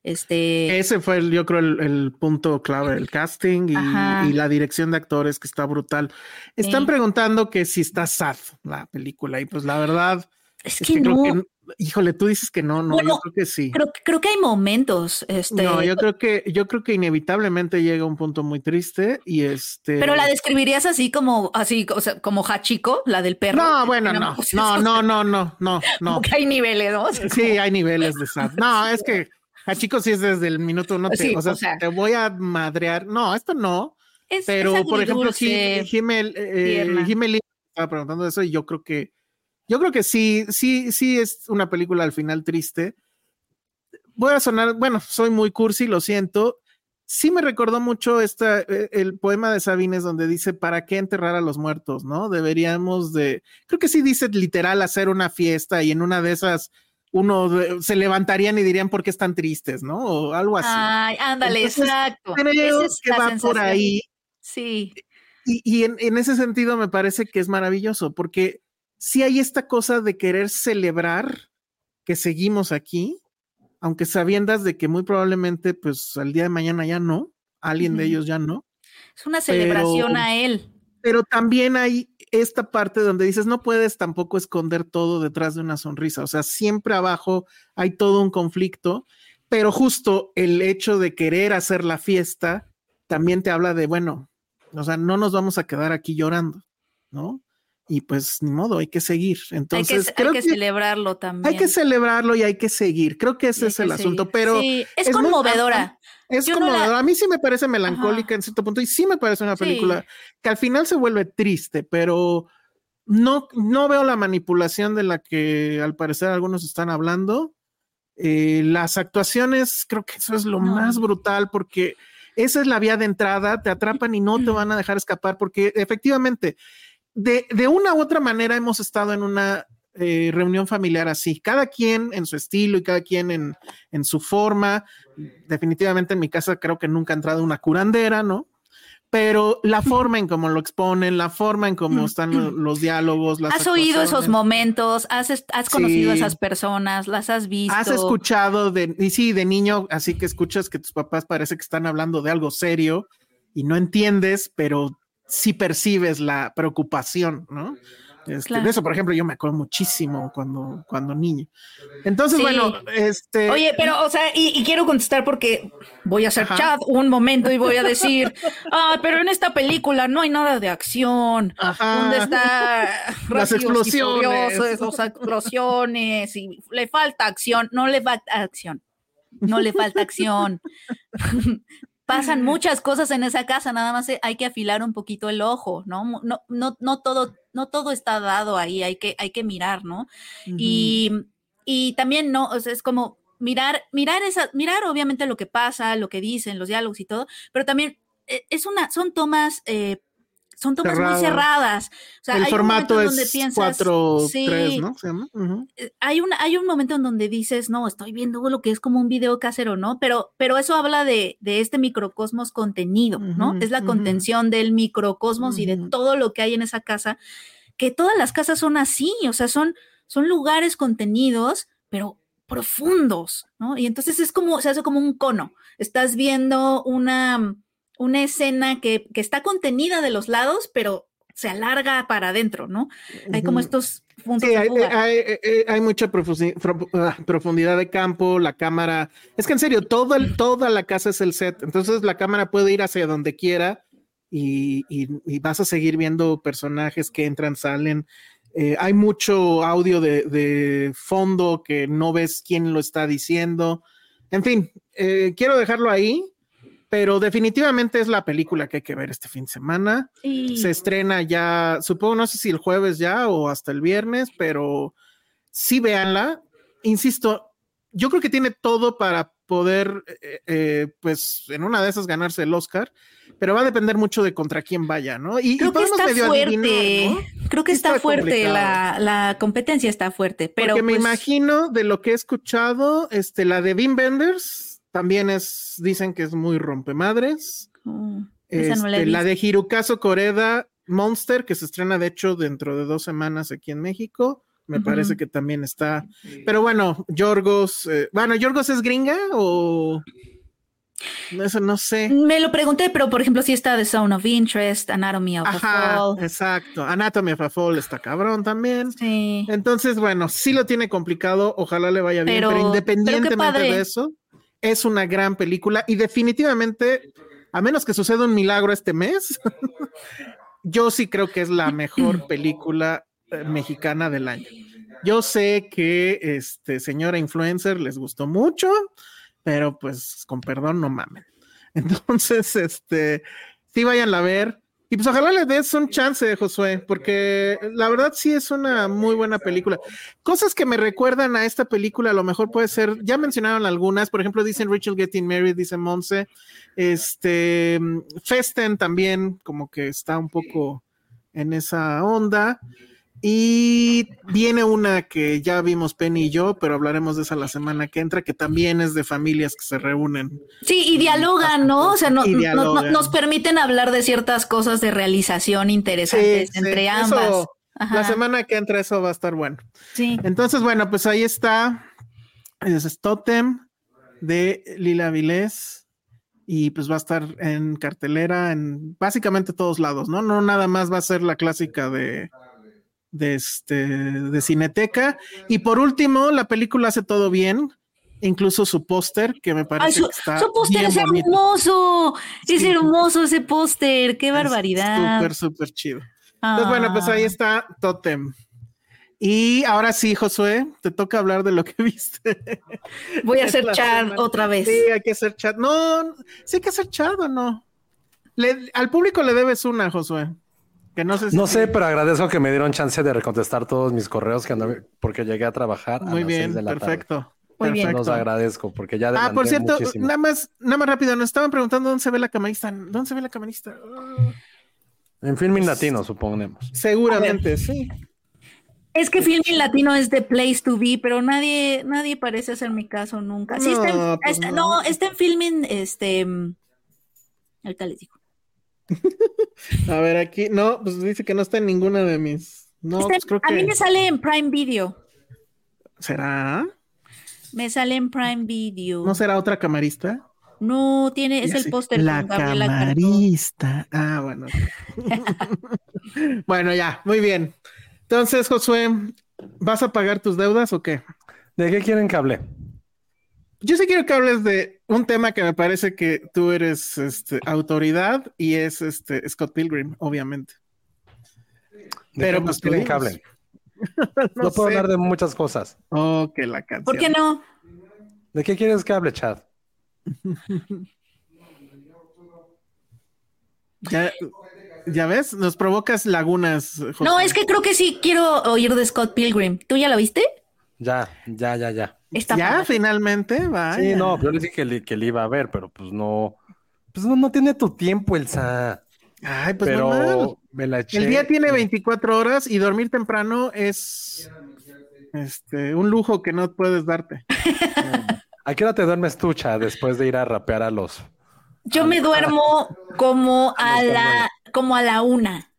Este... Ese fue, yo creo, el, punto clave, el casting y, la dirección de actores, que está brutal. Están preguntando que si está sad la película, y pues la verdad... Es, que, no. Híjole, tú dices que no, no, yo creo que sí. Creo, creo que hay momentos. Este... No, yo creo que, yo creo que inevitablemente llega un punto muy triste y este. Pero la describirías así como, así, o sea, como Hachiko, la del perro. No, bueno, no, no, no, no, no, no, no. hay niveles, ¿no? Sí, hay niveles de sad. No, es que <laughs> Hachiko sí es desde el minuto uno, te, o, sea, te voy a madrear. No, esto no. pero, por ejemplo, Jimel, eh, estaba preguntando eso y yo creo que yo creo que sí, sí, sí es una película al final triste. Voy a sonar, bueno, soy muy cursi, lo siento. Sí me recordó mucho esta, e, el poema de Sabines donde dice, ¿para qué enterrar a los muertos? ¿No? Deberíamos de, creo que sí dice literal hacer una fiesta y en una de esas uno se levantarían y dirían por qué están tristes, ¿no? O algo así. Ay, ándale, exacto. Creo que va por ahí. Sí. Y, y en, en, ese sentido me parece que es maravilloso, porque si hay esta cosa de querer celebrar que seguimos aquí, aunque sabiendas de que muy probablemente, pues al día de mañana ya no, alguien de ellos ya no. Es una celebración a él. Pero también hay esta parte donde dices, no puedes tampoco esconder todo detrás de una sonrisa, o sea, siempre abajo hay todo un conflicto, pero justo el hecho de querer hacer la fiesta también te habla de, bueno, o sea, no nos vamos a quedar aquí llorando, ¿no? Y pues ni modo, hay que seguir. Entonces, hay que, hay que, celebrarlo también. Hay que celebrarlo y hay que seguir. Creo que ese es el asunto, pero es, conmovedora. es conmovedora. A mí sí me parece melancólica en cierto punto y sí me parece una película que al final se vuelve triste, pero no, no veo la manipulación de la que al parecer algunos están hablando. Eh, las actuaciones, creo que eso es lo más brutal porque esa es la vía de entrada, te atrapan y no te <clears throat> van a dejar escapar porque efectivamente de, de una u otra manera hemos estado en una eh, reunión familiar así, cada quien en su estilo y cada quien en, en, su forma. Definitivamente en mi casa creo que nunca ha entrado una curandera, ¿no? Pero la forma en cómo lo exponen, la forma en cómo están los, diálogos, las Has oído esos momentos, has, has conocido a esas personas, las has visto. Has escuchado de, y sí, de niño, así que escuchas que tus papás parece que están hablando de algo serio y no entiendes, pero si percibes la preocupación, ¿no? Este, de eso, por ejemplo, yo me acuerdo muchísimo cuando, cuando niño. Entonces, bueno, este. Oye, pero, o sea, y, quiero contestar porque voy a hacer chat un momento y voy a decir, <laughs> ah, pero en esta película no hay nada de acción. Ajá. ¿Dónde está <laughs> las explosiones? las explosiones y le falta acción. No le falta acción. No le falta acción <laughs> pasan muchas cosas en esa casa, nada más hay que afilar un poquito el ojo, ¿no? No, no, no todo, no todo está dado ahí, hay que, hay que mirar, ¿no? y, y, también, ¿no? O sea, es como mirar, mirar esa, mirar obviamente lo que pasa, lo que dicen, los diálogos y todo, pero también eh, es una, son tomas eh, son tomas muy cerradas. O sea, el formato es 4 3, ¿no? Eh, hay, un, hay un momento en donde dices, no, estoy viendo lo que es como un video casero, ¿no? Pero, pero eso habla de, de este microcosmos contenido, ¿no? es la contención del microcosmos y de todo lo que hay en esa casa, que todas las casas son así, o sea, son, son lugares contenidos, pero profundos, ¿no? Y entonces es como, se hace como un cono. Estás viendo una una escena que, está contenida de los lados, pero se alarga para adentro, ¿no? Hay como estos puntos. Sí, hay, eh, eh, hay, mucha ah, profundidad de campo, la cámara. Es que en serio, todo toda la casa es el set, entonces la cámara puede ir hacia donde quiera y, vas a seguir viendo personajes que entran, salen. Eh, hay mucho audio de, fondo que no ves quién lo está diciendo. En fin, quiero dejarlo ahí pero definitivamente es la película que hay que ver este fin de semana. Se estrena ya, supongo, no sé si el jueves ya o hasta el viernes, pero sí véanla. Insisto, yo creo que tiene todo para poder, eh, eh, pues, en una de esas ganarse el Oscar, pero va a depender mucho de contra quién vaya, ¿no? Y, creo que está fuerte. Creo que está, fuerte, la, competencia está fuerte, pero. Porque me pues imagino de lo que he escuchado, este, la de Bean Benders también es, dicen que es muy rompemadres. Oh, este, la, de Hirukazo Koreda, Monster, que se estrena de hecho dentro de dos semanas aquí en México. Me parece que también está. Pero bueno, Yorgos. Eh, bueno, ¿Yorgos es gringa o.? Eso no sé. Me lo pregunté, pero por ejemplo, si está The Zone of Interest, Anatomy of a Fall. Exacto, Anatomy of a Fall está cabrón también. Sí. Entonces, bueno, sí lo tiene complicado, ojalá le vaya bien, pero, independientemente de eso, es una gran película y definitivamente, a menos que suceda un milagro este mes, <laughs> yo sí creo que es la mejor <clears throat> película eh, mexicana del año. Yo sé que este señora influencer les gustó mucho pero pues con perdón no mamen. <laughs> Entonces, este, sí vayan a ver. Y pues ojalá le des un chance, Josué, porque la verdad sí es una muy buena película. Cosas que me recuerdan a esta película, a lo mejor puede ser, ya mencionaron algunas, por ejemplo, dicen Rachel Getting Married, dice Monse, este, Festen también como que está un poco en esa onda. Y viene una que ya vimos Penny y yo, pero hablaremos de esa la semana que entra, que también es de familias que se reúnen. Sí, y dialogan, ¿no? O sea, no, nos permiten hablar de ciertas cosas de realización interesantes entre ambas. la semana que entra eso va a estar bueno. Sí. Entonces, bueno, pues ahí está. Es Totem de Lila Vilés y pues va a estar en cartelera en básicamente todos lados, ¿no? No nada más va a ser la clásica de de, este, de Cineteca. Y por último, la película hace todo bien, incluso su póster, que me parece que está. Su póster es hermoso, es hermoso ese póster, qué barbaridad. Súper, súper chido. Entonces, bueno, pues ahí ah. está Totem. Y ahora sí, Josué, te toca hablar de lo que <laughs> viste. Voy a hacer chat otra vez. Sí, hay que hacer chat. No, sí hay que hacer chat o no. al público le debes una, Josué no sé, pero agradezco que me dieron chance de recontestar todos mis correos que porque llegué a trabajar. Muy bien, perfecto. Muy bien. Los agradezco porque ya Ah, por cierto, nada más, nada más rápido, nos estaban preguntando dónde se ve la camarista. ¿Dónde se ve la camarista? En Filming Latino, suponemos. Seguramente, sí. Es que Filming Latino es the place to be, pero nadie, nadie parece hacer mi caso nunca. Sí, está en, pues no. está en Filming, este. Ahorita les digo. A ver, aquí, no, pues dice que no está en ninguna de mis. No, pues creo que... A mí me sale en Prime Video. ¿Será? Me sale en Prime Video. ¿No será otra camarista? No, tiene, es el póster. La camarista. Ah, bueno. <laughs> bueno, ya, muy bien. Entonces, Josué, ¿vas a pagar tus deudas o qué? ¿De qué quieren que hable? Yo sí quiero que hables de un tema que me parece que tú eres este, autoridad y es este Scott Pilgrim, obviamente. Pero pues quieren que hablen. <laughs> no, puedo hablar de muchas cosas. Oh, que la canción. ¿Por qué no? ¿De qué quieres que hable, Chad? <laughs> ya, ya ves, nos provocas lagunas. No, es que creo que sí quiero oír de Scott Pilgrim. ¿Tú ya lo viste? Ya, ya, ya, ya. ya, finalmente, va. Sí, no, yo le dije que le, que le iba a ver, pero pues no, pues no, no tiene tu tiempo, Elsa. Ay, pues pero me la eché. El día tiene 24 horas y dormir temprano es este un lujo que no puedes darte. <laughs> ¿A qué hora te duermes tucha después de ir a rapear a los? Yo me duermo como a la, como a la una.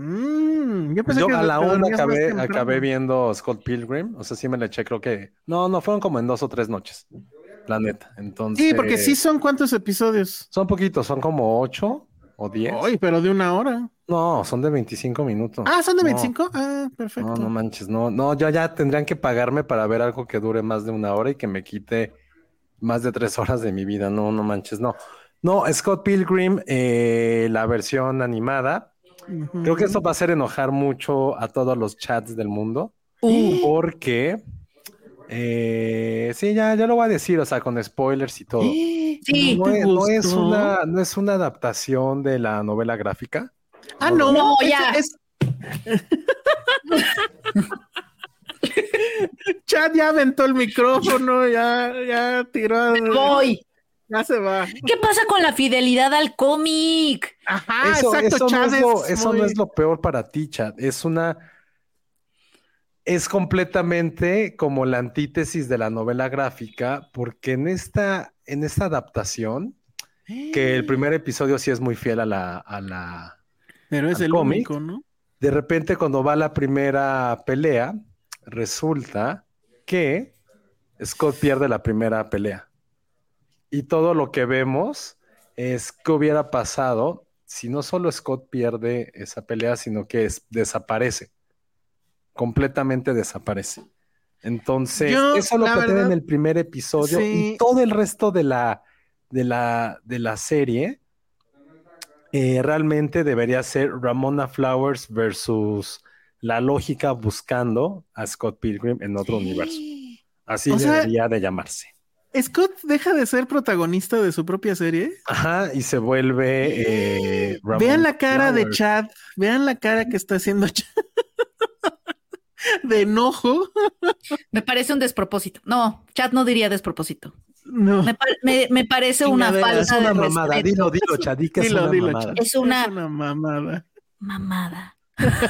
Mm, yo, a la una acabé, viendo Scott Pilgrim, o sea, sí me le eché, creo que. No, no, fueron como en dos o tres noches. La neta. Entonces. Sí, porque sí son cuántos episodios. Son poquitos, son como ocho o diez. Ay, pero de una hora. No, son de 25 minutos. Ah, son de 25. Ah, perfecto. No, no manches, no, no, ya, ya tendrían que pagarme para ver algo que dure más de una hora y que me quite más de tres horas de mi vida. No, no manches, no. No, Scott Pilgrim, eh, la versión animada, Creo que eso va a hacer enojar mucho a todos los chats del mundo. Uh. Porque. Eh, sí, ya, ya lo voy a decir, o sea, con spoilers y todo. <gasps> Sí, no, es, una, no es una adaptación de la novela gráfica. Ah, no, no, ya. <laughs> Chat ya aventó el micrófono, ya, ya tiró. Voy. Ya se va. ¿Qué pasa con la fidelidad al cómic? Ajá, eso, exacto, eso, no, es lo, es eso muy- no es lo peor para ti, Chad. Es una. Es completamente como la antítesis de la novela gráfica, porque en esta, en esta adaptación, que el primer episodio sí es muy fiel a la, a la. Pero es al el cómic. único, ¿no? De repente, cuando va la primera pelea, resulta que Scott pierde la primera pelea. Y todo lo que vemos es que hubiera pasado si no solo Scott pierde esa pelea, sino que es- desaparece. Completamente desaparece. Entonces, Yo, eso lo la plantean en el primer episodio sí. y todo el resto de la, de la, de la serie eh, realmente debería ser Ramona Flowers versus la lógica buscando a Scott Pilgrim en otro universo. Así O sea, debería de llamarse. Scott deja de ser protagonista de su propia serie. Ajá, y se vuelve. eh, <laughs> Vean la cara de. Chad, vean la cara que está haciendo <laughs> Chad. de enojo. Me parece un despropósito. No, chat no diría despropósito. No. Me, pa- me- me parece una Chingadera, Es falta una de mamada. respeto. Dilo, dilo, que es Dilo, una dilo, mamada. Chad. Es una Es una mamada. mamada.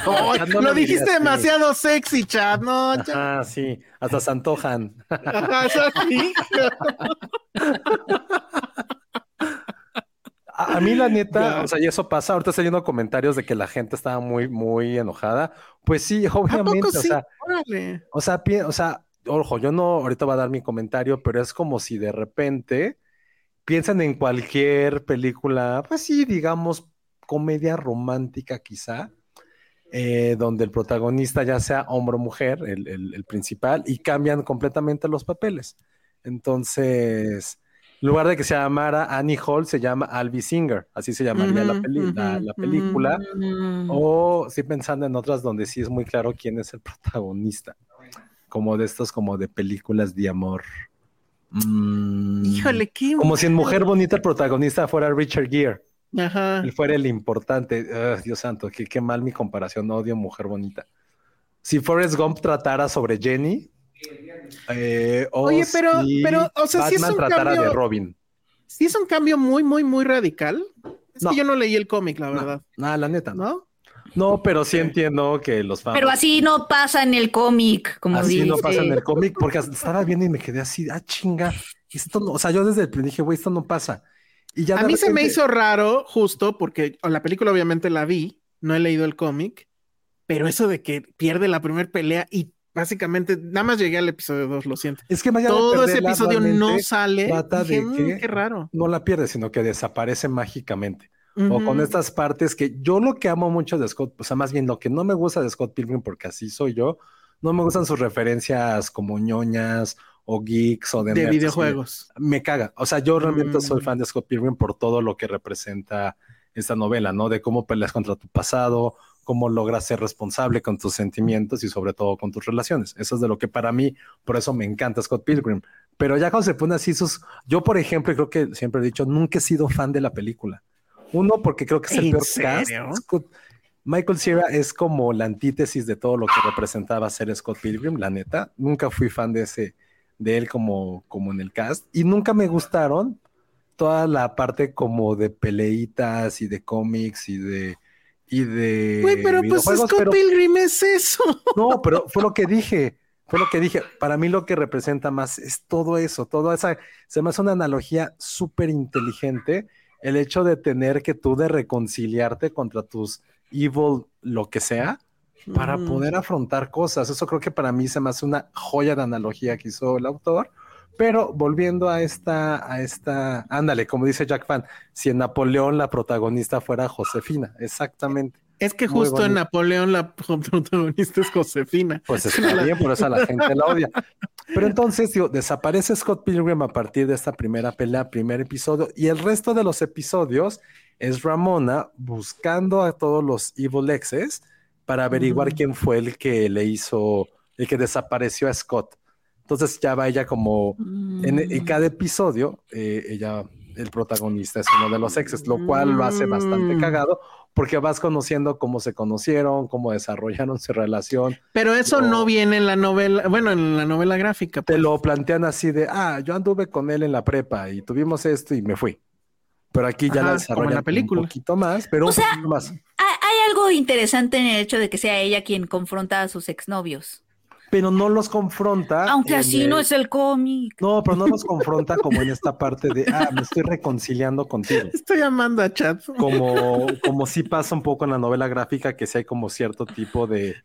Oh, lo dijiste demasiado sexy, Chad. No. Ajá, sí, hasta se antojan. Ajá. A, a mí, la neta, o sea, y eso pasa. Ahorita estoy viendo comentarios de que la gente estaba muy, muy enojada. Pues sí, ¿A obviamente, o sí? sea, Órale. O sea, o sea, ojo, yo no ahorita voy a dar mi comentario, pero es como si de repente piensan en cualquier película, pues sí, digamos, comedia romántica quizá, eh, donde el protagonista ya sea hombre o mujer, el, el- el principal, y cambian completamente los papeles. Entonces, en lugar de que se llamara Annie Hall, se llama Albi Singer, así se llamaría la, peli- película. O estoy pensando en otras donde sí es muy claro quién es el protagonista. Como de estos, como de películas de amor. Mm, Híjole, qué. Como si en Mujer Bonita el protagonista fuera Richard Gere. Ajá. Él fuera el importante. Ugh, Dios santo, qué, qué mal mi comparación. Odio Mujer Bonita. Si Forrest Gump tratara sobre Jenny. eh, o Oye, pero- si pero, o sea, sí es Batman un tratara de cambio- Robin. Sí, es un cambio muy, muy, muy radical. Es No. que yo no leí el cómic, la verdad. Ah, la neta. No, ¿No? no pero sí entiendo que los fans. Pero así no pasa en el cómic, como Así no pasa en el cómic, porque hasta estaba viendo y me quedé así, ah, chinga, esto no, o sea, yo desde el principio dije, güey, esto no pasa. Y ya A mí se me hizo raro, justo porque la película obviamente la vi, no he leído el cómic, pero eso de que pierde la primera pelea y básicamente nada más llegué al episodio 2, lo siento. Es que Todo ese episodio no sale. trata Dije, de "Mm, que qué raro. no la pierde, sino que desaparece mágicamente. O con estas partes que yo lo que amo mucho de Scott, o sea, más bien lo que no me gusta de Scott Pilgrim, porque así soy yo, no me gustan sus referencias como ñoñas o geeks o de, de videojuegos. me caga. O sea, yo realmente Mm. soy fan de Scott Pilgrim por todo lo que representa esta novela, ¿no? De cómo peleas contra tu pasado, cómo logras ser responsable con tus sentimientos y sobre todo con tus relaciones. Eso es de lo que para mí, por eso me encanta Scott Pilgrim. Pero ya cuando se pone así sus... Yo, por ejemplo, creo que siempre he dicho, nunca he sido fan de la película. Uno, porque creo que es el ¿En peor serio? cast. Scott- Michael Cera es como la antítesis de todo lo que representaba ser Scott Pilgrim, la neta. Nunca fui fan de ese, de él como, como en el cast. Y nunca me gustaron toda la parte como de peleitas y de cómics y de y de Güey, pero pues Scott pero- Pilgrim es eso. <laughs> no, pero fue lo que dije. Fue lo que dije. Para mí lo que representa más es todo eso, toda esa, se me hace una analogía súper inteligente, el hecho de tener que tú de reconciliarte contra tus evil, lo que sea, para poder afrontar cosas. Eso creo que para mí se me hace una joya de analogía que hizo el autor. Pero volviendo a esta, a esta, ándale, como dice Jack Fan, si en Napoleón la protagonista fuera Josefina, exactamente. Es que Muy justo en. Napoleón la <laughs> protagonista es Josefina. Pues está bien, por eso la <laughs> gente la odia. Pero entonces, digo, desaparece Scott Pilgrim a partir de esta primera pelea, primer episodio, y el resto de los episodios es Ramona buscando a todos los Evil Exes para averiguar quién fue el que le hizo, el que desapareció a Scott. Entonces ya va ella como en, en cada episodio, eh, ella, el protagonista es uno de los exes, lo cual lo hace bastante Mm. cagado porque vas conociendo cómo se conocieron, cómo desarrollaron su relación. Pero eso No. no viene en la novela, bueno, en la novela gráfica. Te pues. lo plantean así de, ah, yo anduve con él en la prepa y tuvimos esto y me fui. Pero aquí ya la desarrollan la película. un poquito más, pero un poquito más. Hay algo interesante en el hecho de que sea ella quien confronta a sus exnovios pero no los confronta. Aunque así no es el cómic. No, pero no los confronta como en esta parte de, ah, me estoy reconciliando contigo. <laughs> Estoy llamando a chat. Como, como sí pasa un poco en la novela gráfica, que sí hay como cierto tipo de,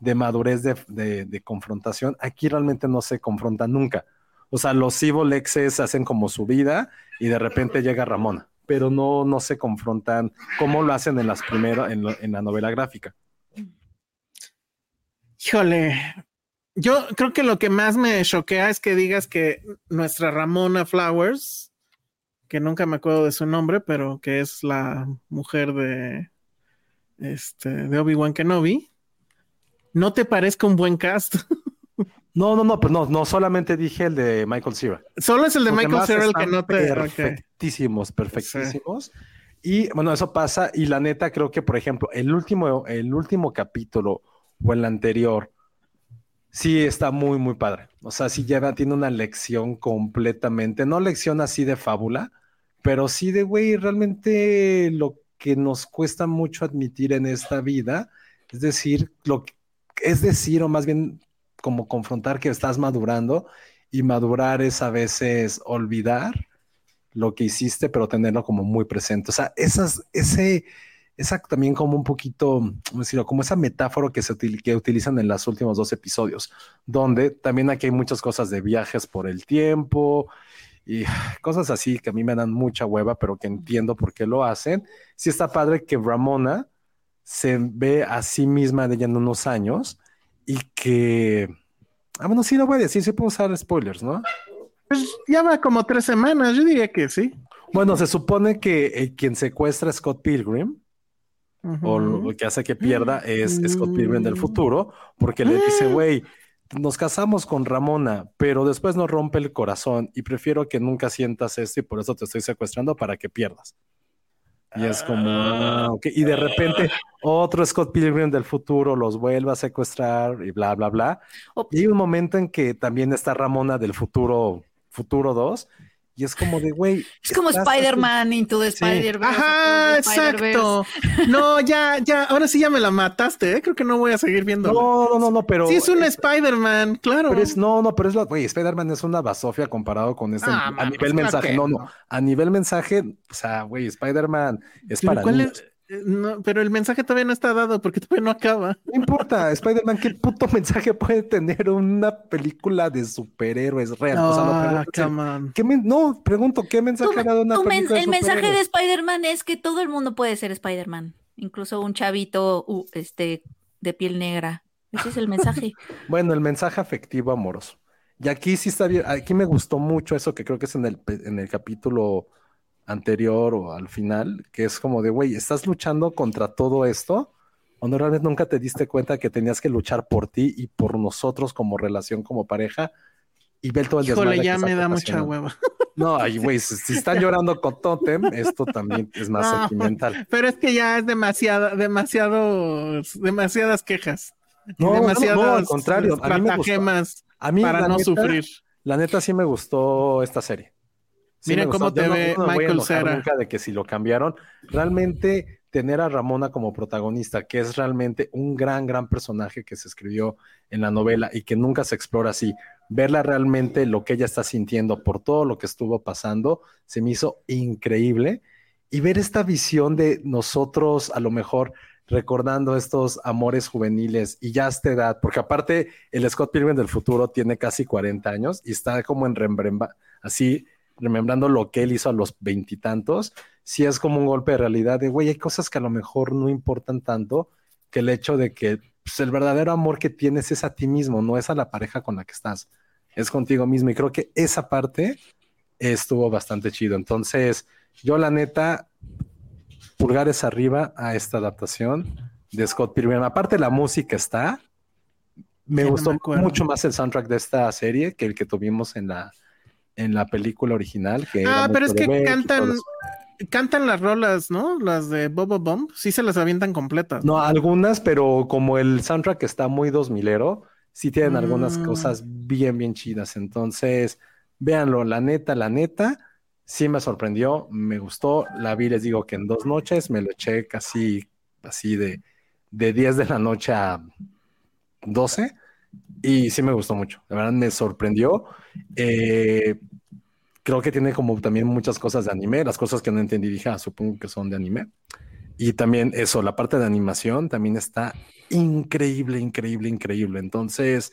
de madurez de, de, confrontación. Aquí realmente no se confronta nunca. O sea, los Evil Exes hacen como su vida y de repente llega Ramona, pero no, no se confrontan como lo hacen en las primeras, en, en la novela gráfica. Híjole, yo creo que lo que más me choquea es que digas que nuestra Ramona Flowers, que nunca me acuerdo de su nombre, pero que es la mujer de este de Obi-Wan Kenobi, no te parezca un buen cast. <laughs> No, no, no, pues no, no solamente dije el de Michael Cera. Solo es el de Michael Cera el que no te. Perfectísimos, perfectísimos. Y bueno, eso pasa. Y la neta, creo que, por ejemplo, el último, el último capítulo o el anterior, Sí, está muy, muy padre. O sea, sí lleva, tiene una lección completamente, no lección así de fábula, pero sí de, güey, realmente lo que nos cuesta mucho admitir en esta vida, es decir, lo que, es decir, o más bien como confrontar que estás madurando y madurar es a veces olvidar lo que hiciste, pero tenerlo como muy presente. O sea, esas, ese, esa también como un poquito, ¿cómo decirlo? Como esa metáfora que se que utilizan en los últimos dos episodios, donde también aquí hay muchas cosas de viajes por el tiempo y cosas así que a mí me dan mucha hueva, pero que entiendo por qué lo hacen. Sí está padre que Ramona se ve a sí misma de ella en unos años y que, ah, bueno, sí lo voy a decir, sí puedo usar spoilers, ¿no? Pues ya va como tres semanas, yo diría que sí. Bueno, se supone que eh, quien secuestra a Scott Pilgrim o lo que hace que pierda es Scott Pilgrim del mm. futuro, porque le dice, ah. güey, nos casamos con Ramona, pero después nos rompe el corazón y prefiero que nunca sientas esto y por eso te estoy secuestrando para que pierdas. Y es como, ah, y de repente otro Scott Pilgrim del futuro los vuelve a secuestrar y bla, bla, bla. Y hay un momento en que también está Ramona del futuro, futuro 2, y es como de, güey. Es como Spider-Man Into the Spider-Verse. Ajá, exacto. No, ya, ya, ahora sí ya me la mataste, ¿eh? Creo que no voy a seguir viendo. No, no, no, no, pero. Sí, es un Spider-Man, claro. Pero es, no, no, pero es la, güey, Spider-Man es una basofia comparado con este. a nivel pues mensaje, no, no. A nivel mensaje, o sea, güey, Spider-Man es para. ¿cuál es? No, pero el mensaje todavía no está dado porque todavía no acaba. No importa, Spider-Man, ¿qué puto mensaje puede tener una película de superhéroes real? no, pregunto, ¿qué mensaje ha dado una película El mensaje de Spider-Man es que todo el mundo puede ser Spider-Man, incluso un chavito este, de piel negra. Ese es el mensaje. <laughs> <laughs> bueno, el mensaje afectivo amoroso. Y aquí sí está bien, aquí me gustó mucho eso que creo que es en el, en el capítulo anterior o al final, que es como de, güey, ¿estás luchando contra todo esto? ¿O no realmente nunca te diste cuenta que tenías que luchar por ti y por nosotros como relación, como pareja? Y ver todo el Híjole, ya me da mucha hueva. No, ay, güey, si, están llorando con Totem, esto también es más sentimental. Pero es que ya es demasiado, demasiado, demasiadas quejas. No, demasiadas no, al contrario, a mí me gustó. A mí, para no sufrir. La neta sí me gustó esta serie. Miren cómo te ve Michael Cera. Nunca de que si lo cambiaron, realmente tener a Ramona como protagonista, que es realmente un gran, gran personaje que se escribió en la novela y que nunca se explora así, verla realmente lo que ella está sintiendo por todo lo que estuvo pasando, se me hizo increíble. Y ver esta visión de nosotros, a lo mejor recordando estos amores juveniles y ya a esta edad, porque aparte el Scott Pilgrim del futuro tiene casi 40 años y está como en Rembrandt, así remembrando lo que él hizo a los veintitantos, sí es como un golpe de realidad de, güey, hay cosas que a lo mejor no importan tanto que el hecho de que pues, el verdadero amor que tienes es a ti mismo, no es a la pareja con la que estás, es contigo mismo. Y creo que esa parte estuvo bastante chido. Entonces, yo la neta, pulgares arriba a esta adaptación de Scott Pilgrim. Aparte, la música está. Me gustó mucho más el soundtrack de esta serie que el que tuvimos en la, en la película original. Que ah, pero es que cantan, cantan las rolas, ¿no? Las de Bobo Bomb, sí se las avientan completas. No, algunas, pero como el soundtrack está muy dos milero, sí tienen algunas mm. cosas bien, bien chidas. Entonces, véanlo, la neta, la neta, sí me sorprendió, me gustó. La vi, les digo que en dos noches me lo eché casi así de, de 10 de la noche a 12 y sí me gustó mucho. De verdad me sorprendió. Eh, creo que tiene como también muchas cosas de anime. Las cosas que no entendí dije, ah, supongo que son de anime. Y también eso, la parte de animación también está increíble, increíble, increíble. Entonces,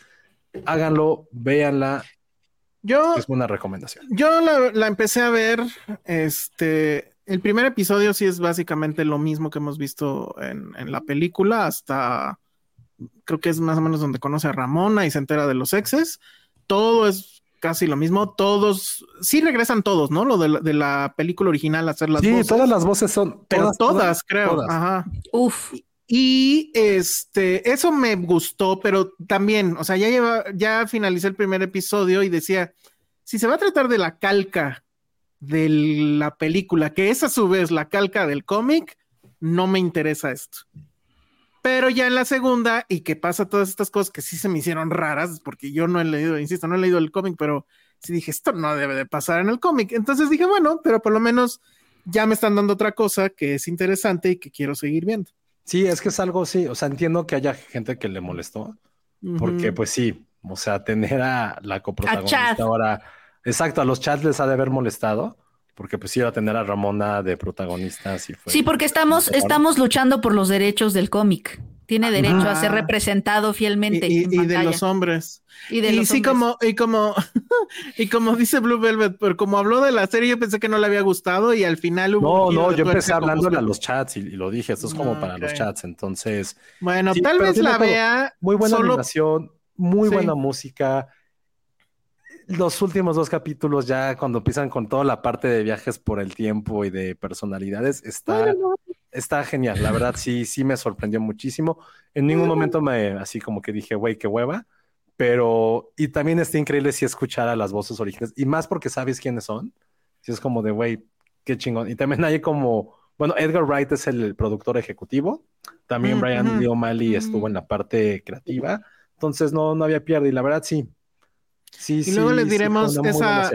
háganlo, véanla. Yo, es una recomendación. Yo la, empecé a ver, este, el primer episodio sí es básicamente lo mismo que hemos visto en, en, la película, hasta creo que es más o menos donde conoce a Ramona y se entera de los exes. Todo es casi lo mismo. Todos, sí regresan todos, ¿no? Lo de la, película original, hacer las voces. Sí, todas las voces son. Pero todas, creo. Ajá. Uf. Y este, eso me gustó, pero también, o sea, ya lleva, ya finalicé el primer episodio y decía, si se va a tratar de la calca de la película, que es a su vez la calca del cómic, no me interesa esto. Pero ya en la segunda, y que pasa todas estas cosas que sí se me hicieron raras, porque yo no he leído, insisto, no he leído el cómic, pero sí dije, esto no debe de pasar en el cómic. Entonces dije, bueno, pero por lo menos ya me están dando otra cosa que es interesante y que quiero seguir viendo. Sí, es que es algo, sí, o sea, entiendo que haya gente que le molestó, porque pues sí, o sea, tener a la coprotagonista ahora, exacto, a los chats les ha de haber molestado, porque pues iba a tener a Ramona de protagonista. sí, sí porque estamos, estamos luchando por los derechos del cómic tiene derecho a ser representado fielmente. Y, de los hombres. Y, de sí, como, y como, <laughs> y como dice Blue Velvet, pero como habló de la serie, yo pensé que no le había gustado y al final hubo. No, no, yo empecé hablándole a los chats y, lo dije, esto es como ah, para los chats, entonces. Bueno, tal vez la vea. Muy buena animación, muy buena música. Los últimos dos capítulos, ya cuando empiezan con toda la parte de viajes por el tiempo y de personalidades, está está genial, la verdad sí, sí me sorprendió muchísimo. En ningún momento me, así como que dije, güey, qué hueva, pero, y también está increíble si escuchar a las voces originales, y más porque sabes quiénes son, si es como de, güey, qué chingón. Y también hay como, bueno, Edgar Wright es el productor ejecutivo, también mm, Brian Lee O'Malley estuvo en la parte creativa, entonces no, no había pierde, y la verdad sí. Sí, y luego les diremos esa,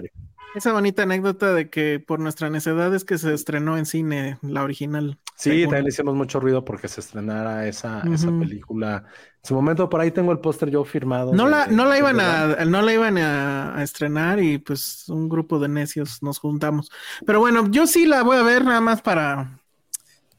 esa bonita anécdota de que por nuestra necedad es que se estrenó en cine la original. Sí, también le hicimos mucho ruido porque se estrenara esa, esa película. En su momento, por ahí tengo el póster yo firmado. No la, no la iban a, no la iban a, estrenar y pues un grupo de necios nos juntamos. Pero bueno, yo sí la voy a ver nada más para,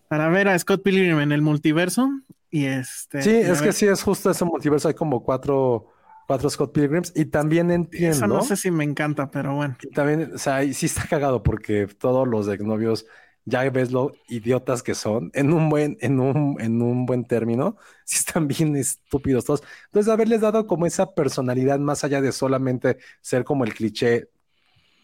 para ver a Scott Pilgrim en el multiverso. Y este. Sí, es que sí es justo ese multiverso. Hay como cuatro cuatro Scott Pilgrims y también entiendo. Eso no sé si me encanta, pero bueno. también, o sea, sí está cagado porque todos los exnovios ya ves lo idiotas que son, en un buen, en un, en un buen término, <laughs> sí están bien estúpidos todos. Entonces, haberles dado como esa personalidad más allá de solamente ser como el cliché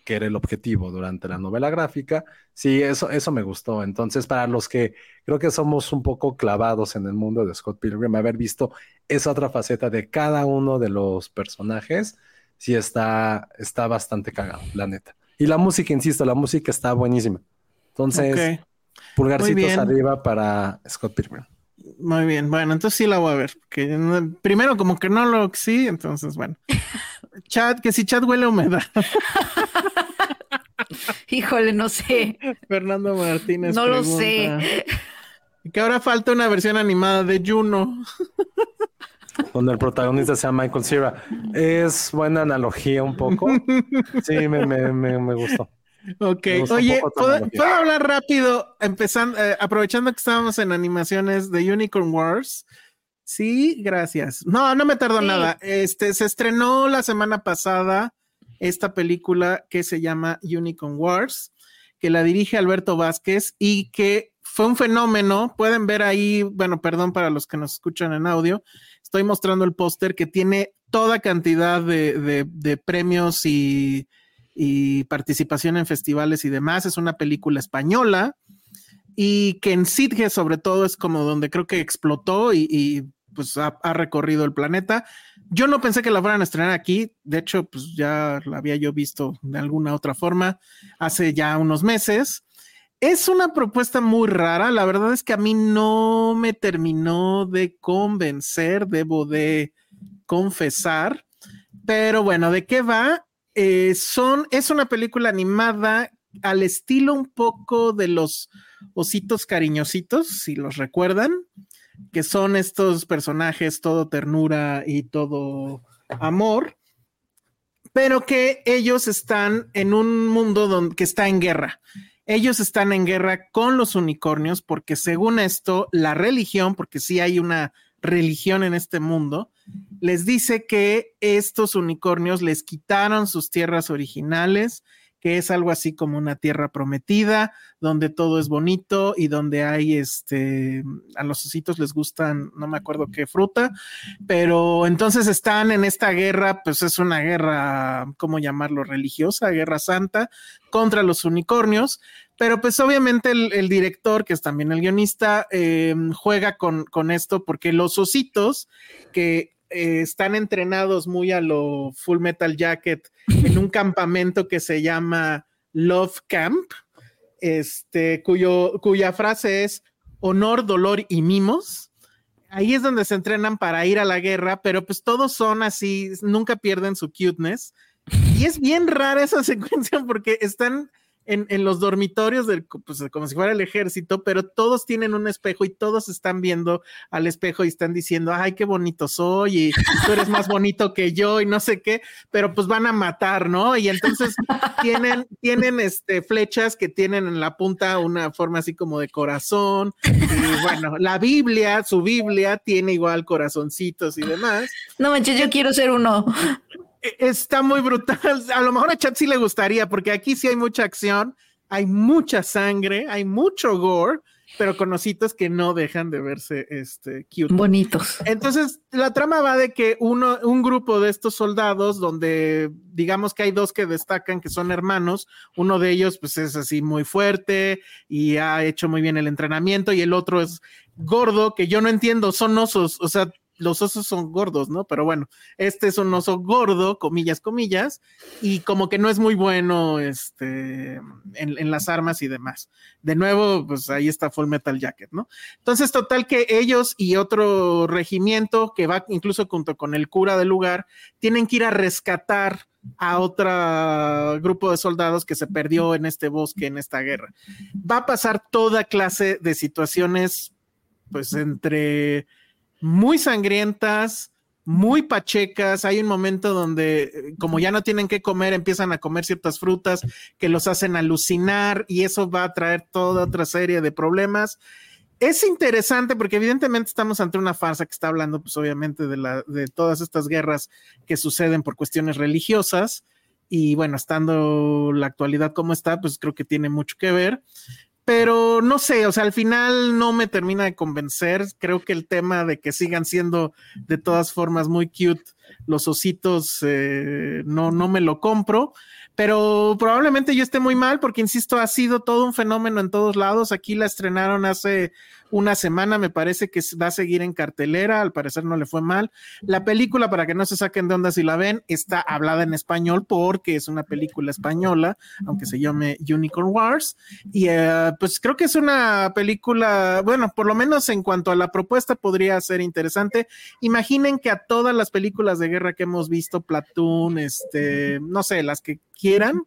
que era el objetivo durante la novela gráfica, sí, eso, eso me gustó. Entonces, para los que creo que somos un poco clavados en el mundo de Scott Pilgrim, haber visto esa otra faceta de cada uno de los personajes, sí está, está bastante cagado, la neta. Y la música, insisto, la música está buenísima. Entonces, pulgarcitos arriba para Scott Pilgrim. Muy bien, bueno, entonces sí la voy a ver. Que primero, como que no lo sí, entonces bueno. <laughs> Chat, que si chat huele a humedad. <laughs> Híjole, no sé. Fernando Martínez. No lo sé. Que ahora falta una versión animada de Juno. <laughs> Donde el protagonista sea Michael Cera. Es buena analogía un poco. <laughs> Sí, me, me, me gustó. Ok, oye, ¿puedo, hablar rápido, empezando, eh, aprovechando que estábamos en animaciones de Unicorn Wars? Sí, gracias. No, no me tardó nada. Este se estrenó la semana pasada esta película que se llama Unicorn Wars, que la dirige Alberto Vázquez y que fue un fenómeno. Pueden ver ahí, bueno, perdón para los que nos escuchan en audio, estoy mostrando el póster que tiene toda cantidad de premios y y participación en festivales y demás. Es una película española y que en Sitges sobre todo es como donde creo que explotó y, pues ha, recorrido el planeta. Yo no pensé que la fueran a estrenar aquí, de hecho pues ya la había yo visto de alguna otra forma hace ya unos meses. Es una propuesta muy rara, la verdad es que a mí no me terminó de convencer, debo de confesar, pero bueno, ¿de qué va? Eh, son, es una película animada al estilo un poco de los ositos cariñositos, si los recuerdan, que son estos personajes todo ternura y todo amor, pero que ellos están en un mundo donde, que está en guerra. Ellos están en guerra con los unicornios porque según esto, la religión, porque sí hay una religión en este mundo, les dice que estos unicornios les quitaron sus tierras originales, que es algo así como una tierra prometida, donde todo es bonito y donde hay este, a los ositos les gustan, no me acuerdo qué fruta, pero entonces están en esta guerra, pues es una guerra, ¿cómo llamarlo? Religiosa, guerra santa, contra los unicornios, pero pues obviamente el, director, que es también el guionista, eh, juega con, con esto porque los ositos que eh, están entrenados muy a lo Full Metal Jacket en un <laughs> campamento que se llama Love Camp, este, cuyo, cuya frase es honor, dolor y mimos. Ahí es donde se entrenan para ir a la guerra, pero pues todos son así, nunca pierden su cuteness. Y es bien rara esa <laughs> secuencia porque están en, los dormitorios del, pues, como si fuera el ejército, pero todos tienen un espejo y todos están viendo al espejo y están diciendo, ay, qué bonito soy y tú eres más bonito que yo y no sé qué, pero pues van a matar, ¿no? Y entonces tienen, tienen este, flechas que tienen en la punta una forma así como de corazón y bueno, la Biblia, su Biblia tiene igual corazoncitos y demás. No manches, yo quiero ser uno. E, está muy brutal. <laughs> A lo mejor a Chat sí le gustaría, porque aquí sí hay mucha acción, hay mucha sangre, hay mucho gore, pero con ositos que no dejan de verse este, cute. Bonitos. Entonces, la trama va de que uno, un grupo de estos soldados, donde digamos que hay dos que destacan que son hermanos, uno de ellos pues es así muy fuerte y ha hecho muy bien el entrenamiento y el otro es gordo, que yo no entiendo, son osos, o sea, los osos son gordos, ¿no? Pero bueno, este es un oso gordo, comillas, comillas, y como que no es muy bueno este, en, las armas y demás. De nuevo, pues ahí está Full Metal Jacket, ¿no? Entonces, total que ellos y otro regimiento que va incluso junto con el cura del lugar, tienen que ir a rescatar a otro grupo de soldados que se perdió en este bosque, en esta guerra. Va a pasar toda clase de situaciones, pues entre muy sangrientas, muy pachecas. Hay un momento donde, eh, como ya no tienen que comer, empiezan a comer ciertas frutas que los hacen alucinar y eso va a traer toda otra serie de problemas. Es interesante porque evidentemente estamos ante una farsa que está hablando, pues obviamente, de, la, de todas estas guerras que suceden por cuestiones religiosas. Y bueno, estando la actualidad como está, pues creo que tiene mucho que ver pero no sé, o sea, al final no me termina de convencer. Creo que el tema de que sigan siendo de todas formas muy cute los ositos, eh, no, no me lo compro pero probablemente yo esté muy mal porque, insisto, ha sido todo un fenómeno en todos lados. Aquí la estrenaron hace una semana, me parece que va a seguir en cartelera, al parecer no le fue mal. La película, para que no se saquen de onda si la ven, está hablada en español porque es una película española, aunque se llame Unicorn Wars. Y eh, pues creo que es una película, bueno, por lo menos en cuanto a la propuesta podría ser interesante. Imaginen que a todas las películas de guerra que hemos visto, Platoon, este, no sé, las que quieran,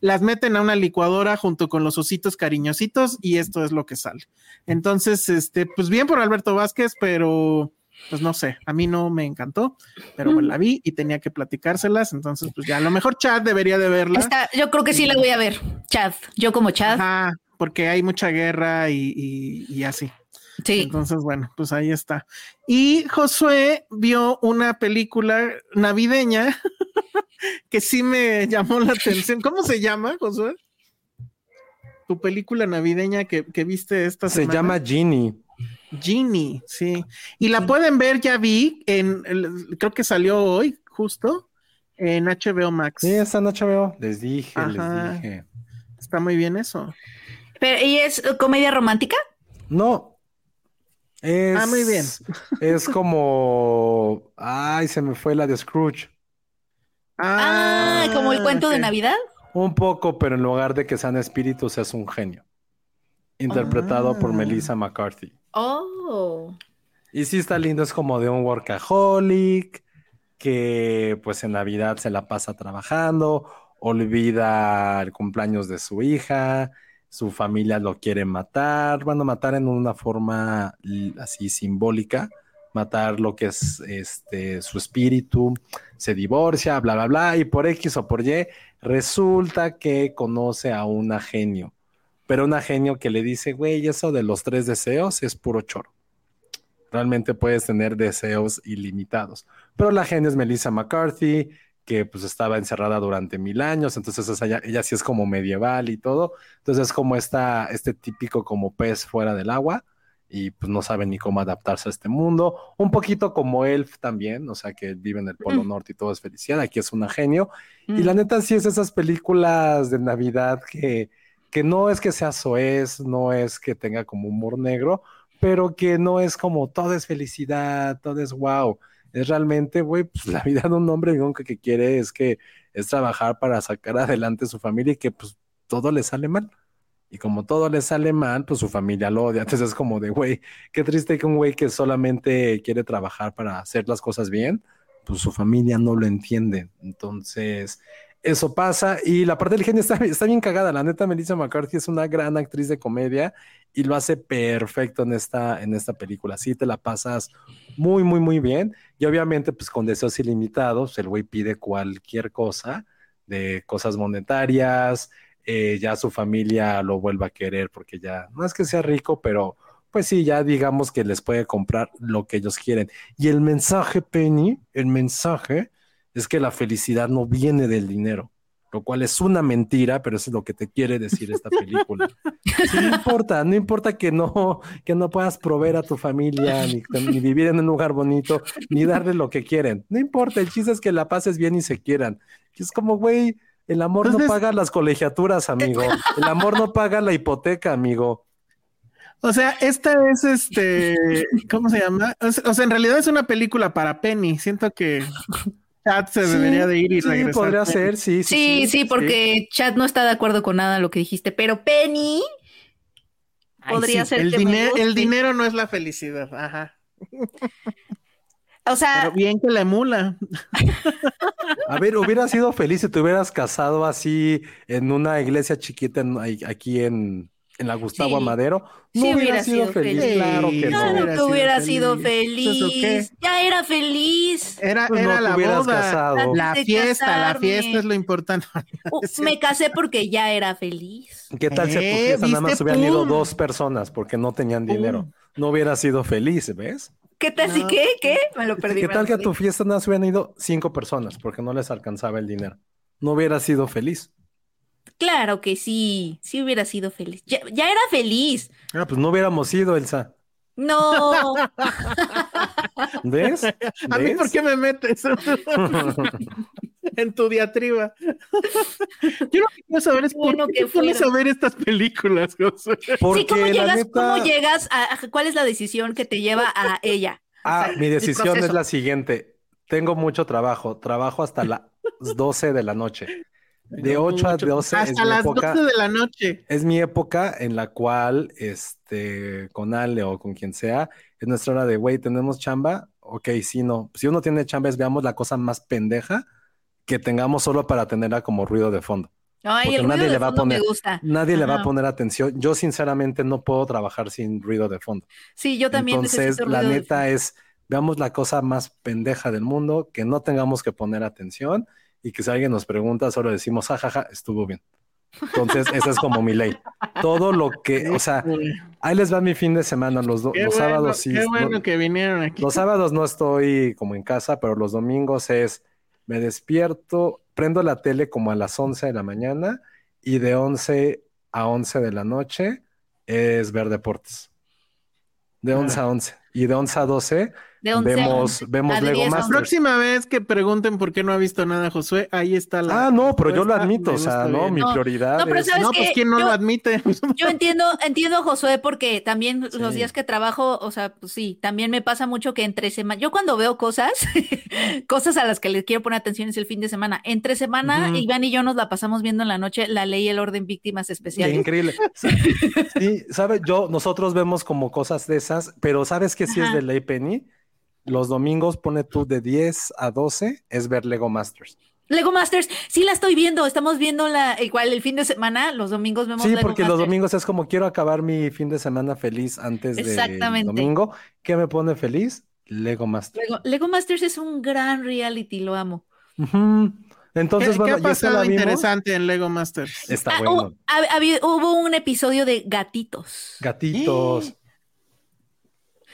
las meten a una licuadora junto con los ositos cariñositos y esto es lo que sale. Entonces, este, pues bien por Alberto Vázquez, pero pues no sé, a mí no me encantó, pero pues la vi y tenía que platicárselas, entonces pues ya a lo mejor Chad debería de verla. yo creo que sí la voy a ver, Chad, yo como Chad. Ajá, porque hay mucha guerra y así. Sí. Entonces, bueno, pues ahí está. Y Josué vio una película navideña <laughs> que sí me llamó la atención. ¿Cómo se llama, Josué? Tu película navideña que, viste esta semana. Se llama Genie. Genie, sí. Y la pueden ver, ya vi, en, creo que salió hoy, justo, en HBO Max. Sí, está en HBO. Les dije, les dije. Está muy bien eso. ¿Y es comedia romántica? No, es, ah, muy bien. Es como. Ay, se me fue la de Scrooge. Ah, como el cuento de Navidad. Un poco, pero en lugar de que sean espíritus, es un genio. Interpretado por ah. Melissa McCarthy. Oh. Y sí está lindo, es como de un workaholic que pues en Navidad se la pasa trabajando. olvida el cumpleaños de su hija, su familia lo quiere matar, a matar en una forma así simbólica, matar lo que es este su espíritu, se divorcia, bla bla bla, y por X o por Y resulta que conoce a una genio, pero una genio que le dice, güey, eso de los tres deseos es puro choro. Realmente puedes tener deseos ilimitados. Pero la genio es Melissa McCarthy, que pues estaba encerrada durante mil años, entonces ella, ella, sí es como medieval y todo, entonces es como esta, este típico como pez fuera del agua y pues no sabe ni cómo adaptarse a este mundo, un poquito como Elf también, o sea que vive en el Polo mm. Norte y todo es felicidad, aquí es una genio, y la mm. neta sí es esas películas de Navidad que, que no es que sea soez, no es que tenga como humor negro, pero que no es como todo es felicidad, todo es wow es realmente, güey, pues la vida de un hombre, que quiere es que es trabajar para sacar adelante su familia y que pues todo le sale mal. Y como todo le sale mal, pues su familia lo odia. <laughs> Entonces es como de, güey, qué triste que un güey que solamente quiere trabajar para hacer las cosas bien, pues su familia no lo entiende. Entonces, eso pasa. Y la parte del genio está, está bien cagada. La neta, Melissa McCarthy es una gran actriz de comedia y lo hace perfecto en esta, en esta película. Sí, te la pasas muy, muy, muy bien. Y obviamente, pues con deseos ilimitados, el güey pide cualquier cosa, de cosas monetarias, eh, ya su familia lo vuelva a querer porque ya no es que sea rico, pero pues sí, ya digamos que les puede comprar lo que ellos quieren. Y el mensaje, Penny, el mensaje es que la felicidad no viene del dinero, lo cual es una mentira, pero eso es lo que te quiere decir esta película. no importa, no importa que no, que no puedas proveer a tu familia, ni, vivir en un lugar bonito, ni darle lo que quieren. No importa, el chiste es que la pases bien y se quieran. es como, güey, el amor no paga las colegiaturas, amigo. El amor no paga la hipoteca, amigo. O sea, esta es este, ¿cómo se llama? O sea, en realidad es una película para Penny. Siento que Chat se debería de ir y regresar. Sí, podría ser, sí. Sí, sí, porque Chat no está de acuerdo con nada de lo que dijiste, pero Penny podría ser el, dinero, el dinero no es la felicidad, ajá. <laughs> O sea, pero bien que la emula. <laughs> A ver, hubiera sido feliz si te hubieras casado así en una iglesia chiquita aquí en, en la Gustavo Amadero, no hubiera, sido, feliz. Claro que no. no que hubiera sido feliz. Ya era feliz. Era, pues era la boda, la fiesta, la fiesta es lo importante. <laughs> Uh, me casé porque ya era feliz. ¿Qué tal si a tu eh, fiesta nada más hubieran ido dos personas porque no tenían dinero? No hubiera sido feliz, ¿ves? ¿Qué tal si qué? ¿Qué? Me lo perdí. ¿Qué tal que a tu fiesta nada más hubieran ido cinco personas porque no les alcanzaba el dinero? No hubiera sido feliz. Claro que sí, sí hubiera sido feliz. Ya, era feliz. Ah, pues no hubiéramos ido, Elsa. No. <laughs> ¿Ves? <laughs> ¿A mí por qué me metes en tu <laughs> diatriba? Yo lo que quiero saber es por qué pones a ver estas películas, José. sí, ¿cómo llegas, ¿cómo llegas a, cuál es la decisión que te lleva a ella? Ah, mi decisión es la siguiente. Tengo mucho trabajo, trabajo hasta las 12 de la noche. De 8 a 12 hasta las 12 de la noche. Es mi época en la cual, este, con Ale o con quien sea, es nuestra hora de, güey, ¿tenemos chamba? Ok, sí, no. Si uno tiene chamba, es veamos la cosa más pendeja que tengamos solo para tenerla como ruido de fondo. Ay, el nadie le va a poner, me gusta. Nadie le va a poner atención. Yo, sinceramente, no puedo trabajar sin ruido de fondo. Sí, yo también. Entonces, la neta es, veamos la cosa más pendeja del mundo, que no tengamos que poner atención y que si alguien nos pregunta, solo decimos, jajaja, estuvo bien. Entonces, esa es como mi ley. Todo lo que, <laughs> o sea, ahí les va mi fin de semana. Los, los sábados sí. Qué bueno que vinieron aquí. Los sábados no estoy como en casa, pero los domingos es, me despierto, prendo la tele como a las 11 de la mañana y de 11 a 11 de la noche es ver deportes. De 11 a 11. Y de 11 a 12 vemos, vemos Lego Masters. La próxima vez que pregunten por qué no ha visto nada Josué, ahí está la. Ah, no, pero yo lo admito, o sea, no, mi prioridad. No, pero es... no pues quién no lo admite. <laughs> Yo entiendo, entiendo Josué, porque también los días que trabajo, o sea, pues sí, también me pasa mucho que entre semana, yo cuando veo cosas, <laughs> cosas a las que les quiero poner atención es el fin de semana. Entre semana, Iván y yo nos la pasamos viendo en la noche la ley y el orden víctimas especiales. increíble. Sí, <laughs> ¿sabes? Yo, nosotros vemos como cosas de esas, pero ¿sabes qué sí es de ley Penny? Los domingos pone tú de 10 a 12 es ver Lego Masters. Lego Masters, sí la estoy viendo, estamos viendo la igual el fin de semana, los domingos vemos Sí, porque los domingos es como quiero acabar mi fin de semana feliz antes del domingo. ¿Qué me pone feliz? Lego Masters. Lego, Masters es un gran reality, lo amo. Entonces, ¿Qué, bueno, ¿qué ha pasado interesante en Lego Masters? Está ah, bueno. hubo un episodio de gatitos. Gatitos.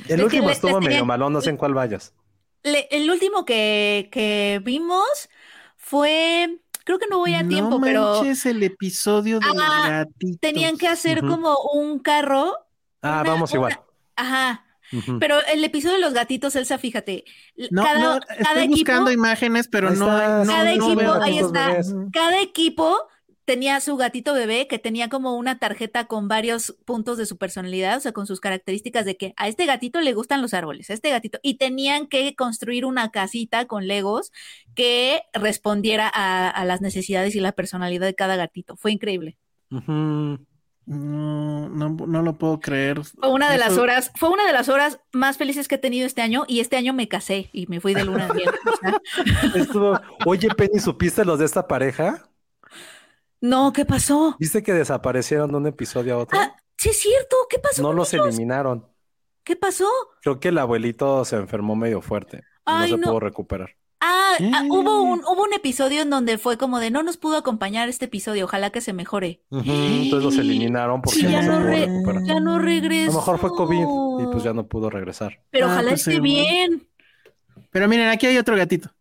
El último estuvo medio malón, no sé en cuál vayas. el último que, que vimos fue creo que no voy a tiempo, pero. el episodio de ah, Tenían que hacer como un carro. Ah, vamos igual. Ajá. Pero el episodio de los gatitos, Elsa, fíjate. No, cada, estoy buscando imágenes, pero no, no, Cada equipo, ahí está. Cada equipo tenía su gatito bebé que tenía como una tarjeta con varios puntos de su personalidad, o sea, con sus características de que a este gatito le gustan los árboles, a este gatito, y tenían que construir una casita con legos que respondiera a, las necesidades y la personalidad de cada gatito. Fue increíble. no, no, lo puedo creer. Fue una de las horas, fue una de las horas más felices que he tenido este año, y este año me casé y me fui de luna de miel. <laughs> Oye, Penny, ¿supiste los de esta pareja? No, ¿qué pasó? ¿Viste que desaparecieron de un episodio a otro? Ah, sí es cierto, ¿qué pasó? No los eliminaron. ¿Qué pasó? Creo que el abuelito se enfermó medio fuerte. no se pudo recuperar. Ah, ah hubo, un, hubo un episodio en donde fue como de no nos pudo acompañar este episodio, ojalá que se mejore. Entonces los eliminaron porque ya, no, ya no regresó. A lo mejor fue COVID y pues ya no pudo regresar. Pero ah, ojalá pues esté bien. Pero miren, aquí hay otro gatito.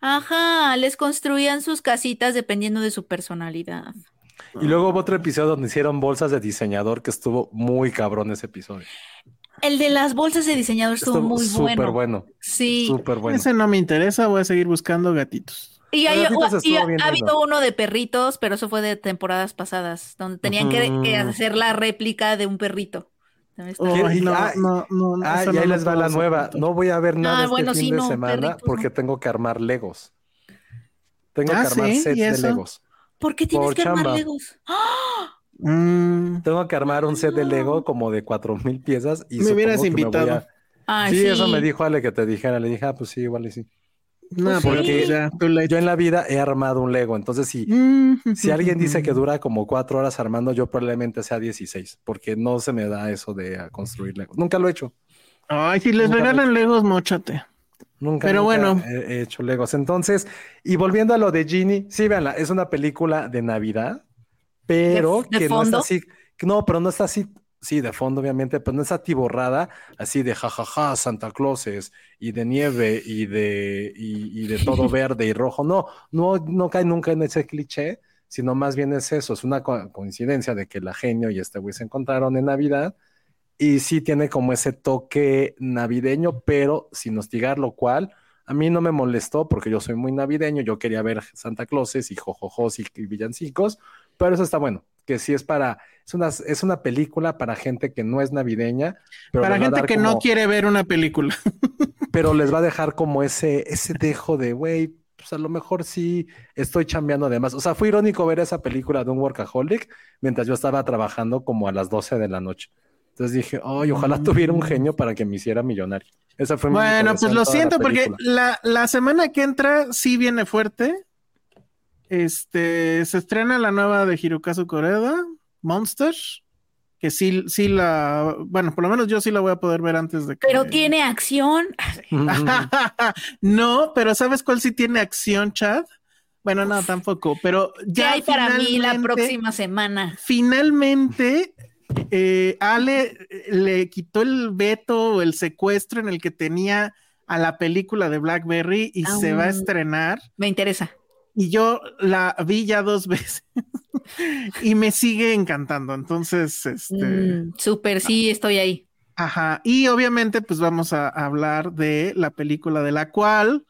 Ajá, les construían sus casitas dependiendo de su personalidad. Y luego hubo otro episodio donde hicieron bolsas de diseñador que estuvo muy cabrón ese episodio. El de las bolsas de diseñador estuvo, muy bueno. Súper bueno. Sí. Súper bueno. Ese no me interesa, voy a seguir buscando gatitos. Y, hay, ha habido uno de perritos, pero eso fue de temporadas pasadas, donde tenían que hacer la réplica de un perrito no, no, no, ah, y ahí les va la nueva. No voy a ver nada ah, este fin de semana porque tengo que armar Legos. Tengo ah, que armar sets de Legos. ¿Por qué tienes que armar Legos? Mm. Tengo que armar un set de Lego como de cuatro mil piezas y me hubieras invitado. sí, eso me dijo Ale que te dijera. Le dije, ah, pues sí, igual y sí. No, porque yo en la vida he armado un Lego, entonces si, mm, si alguien dice que dura como cuatro horas armando, yo probablemente sea 16, porque no se me da eso de construir Legos. Nunca lo he hecho. Ay, si les regalan Legos, mochate. Nunca, Pero bueno. He, hecho Legos. Entonces, y volviendo a lo de Ginny, sí, véanla, es una película de Navidad, pero que no está así, no, pero no está así sí, de fondo, obviamente, pero no es atiborrada así de jajaja, Santa Clauses y de nieve y de, y, de todo <laughs> verde y rojo. No, no, no cae nunca en ese cliché, sino más bien es eso, es una coincidencia de que la genio y este güey se encontraron en Navidad y sí tiene como ese toque navideño, pero sin hostigar, lo cual a mí no me molestó porque yo soy muy navideño, yo quería ver Santa Clauses y jojojos y villancicos, pero eso está bueno, que sí es para, es una, es una película para gente que no es navideña. Pero para gente que no quiere ver una película. <laughs> pero les va a dejar como ese, ese dejo de, güey, pues a lo mejor sí estoy chambeando además. O sea, fue irónico ver esa película de un workaholic mientras yo estaba trabajando como a las 12 de la noche. Entonces dije, ay, ojalá tuviera un genio para que me hiciera millonario. Esa fue Bueno, pues lo siento porque la, la semana que entra sí viene fuerte. Este, se estrena la nueva de Hirokazu Koreda, Monster, que sí, sí la, bueno, por lo menos yo sí la voy a poder ver antes de que... Pero tiene acción. <laughs> no, pero ¿sabes cuál sí tiene acción, Chad? Bueno, no, tampoco, pero ya... hay para mí la próxima semana? Finalmente, eh, Ale le quitó el veto o el secuestro en el que tenía a la película de Blackberry y se va a estrenar. Me interesa y yo la vi ya dos <laughs> veces y me sigue encantando. Entonces, este. Mm, súper, sí, estoy ahí. Ajá. Y obviamente, pues vamos a hablar de la película de la cual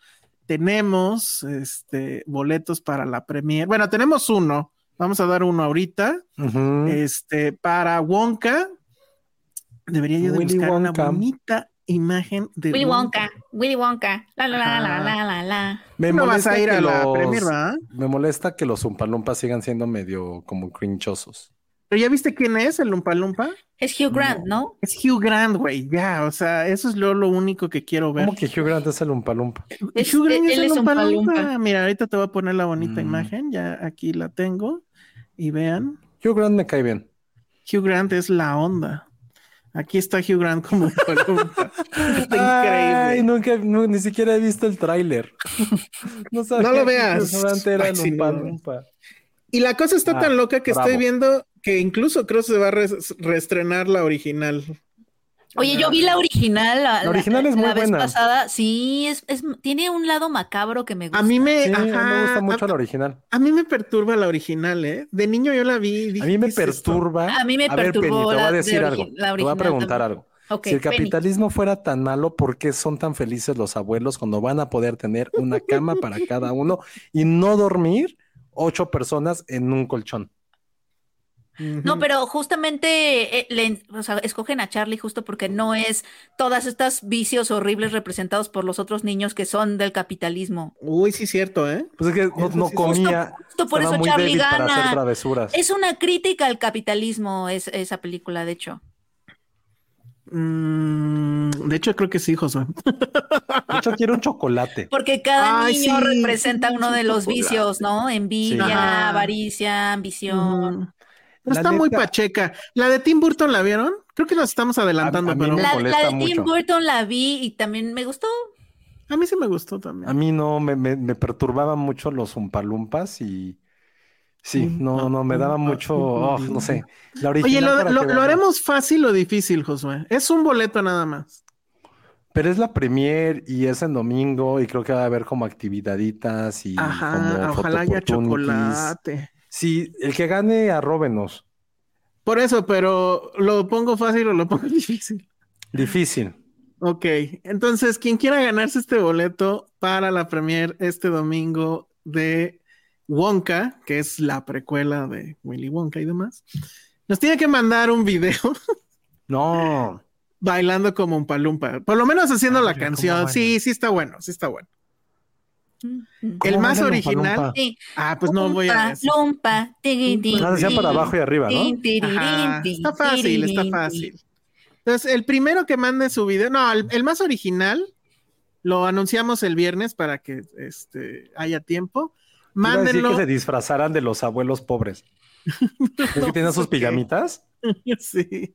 tenemos este boletos para la premier. Bueno, tenemos uno. Vamos a dar uno ahorita. Este, para Wonka. Debería yo de buscar una bonita imagen de Willy Wonka, Willy Wonka, la la la la la la la. Me molesta a la los, Me molesta que los Umpalumpas sigan siendo medio como crinchosos. Pero ya viste quién es el Lumpa Lumpa? Es Hugh Grant, ¿no? Es Hugh Grant, güey, ya, o sea, eso es lo, lo, único que quiero ver. ¿Cómo que Hugh Grant es el Lumpa Lumpa? Hugh Grant es el Lumpa Lumpa. Mira, ahorita te voy a poner la bonita mm. imagen, ya aquí la tengo, y vean. Hugh Grant me cae bien. Hugh Grant es la onda. Aquí está Hugh Grant como <laughs> Lumpa. Ay, nunca, ni siquiera he visto el tráiler. <laughs> no, no, lo veas. Era Lumpa Lumpa. Y la cosa está tan ah, loca que estoy viendo que incluso creo que se va a reestrenar la original. Oye, yo vi la original, la, original es muy la vez pasada. Sí, es, tiene un lado macabro que me gusta. A mí me, me gusta mucho la original. A mí me perturba la original, ¿eh? De niño yo la vi. a mí me perturba. A mí me perturbó. te voy a decir algo. te voy a preguntar algo. si el capitalismo fuera tan malo, ¿por qué son tan felices los abuelos cuando van a poder tener una cama para cada uno y no dormir ocho personas en un colchón? No, pero justamente eh, escogen a Charlie justo porque no es todas estas vicios horribles representados por los otros niños que son del capitalismo. Uy, sí, cierto, ¿eh? Pues es que no, comía. Justo, por eso Charlie gana. Es una crítica al capitalismo es, esa película, de hecho. Mm, de hecho, creo que sí, José. De hecho, quiero un chocolate. Porque cada niño representa uno de los vicios, ¿no? Envidia, avaricia, ambición está muy pacheca. ¿La de Tim Burton la vieron? Creo que nos estamos adelantando, pero. La, de Tim Burton la vi y también me gustó. A mí sí me gustó también. A mí no, me, me, perturbaban mucho los umpalumpas y. Sí, no, no, me daba mucho, oh, no sé. Oye, lo, lo, haremos fácil o difícil, Josué. Es un boleto nada más. Pero es la premier y es en domingo y creo que va a haber como activitaditas y Ajá, ojalá haya chocolate. Sí, el que gane, arróbenos. Por eso, pero ¿lo pongo fácil o lo pongo <laughs> difícil? Difícil. Ok, entonces quien quiera ganarse este boleto para la premier este domingo de Wonka, que es la precuela de Willy Wonka y demás, nos tiene que mandar un video. <laughs> No. bailando como un palumpa. Por lo menos haciendo la canción. Sí, sí está bueno, sí está bueno. El más original. Ah, pues no voy a decir. Lumpa, ah, para abajo y arriba, ¿no? está fácil, está fácil. Entonces, el primero que mande su video, no, el, más original, lo anunciamos el viernes para que este, haya tiempo. Mándenlo. que se disfrazaran de los abuelos pobres. <laughs> ¿Es que tienen sus pijamitas? <laughs> Sí. <laughs>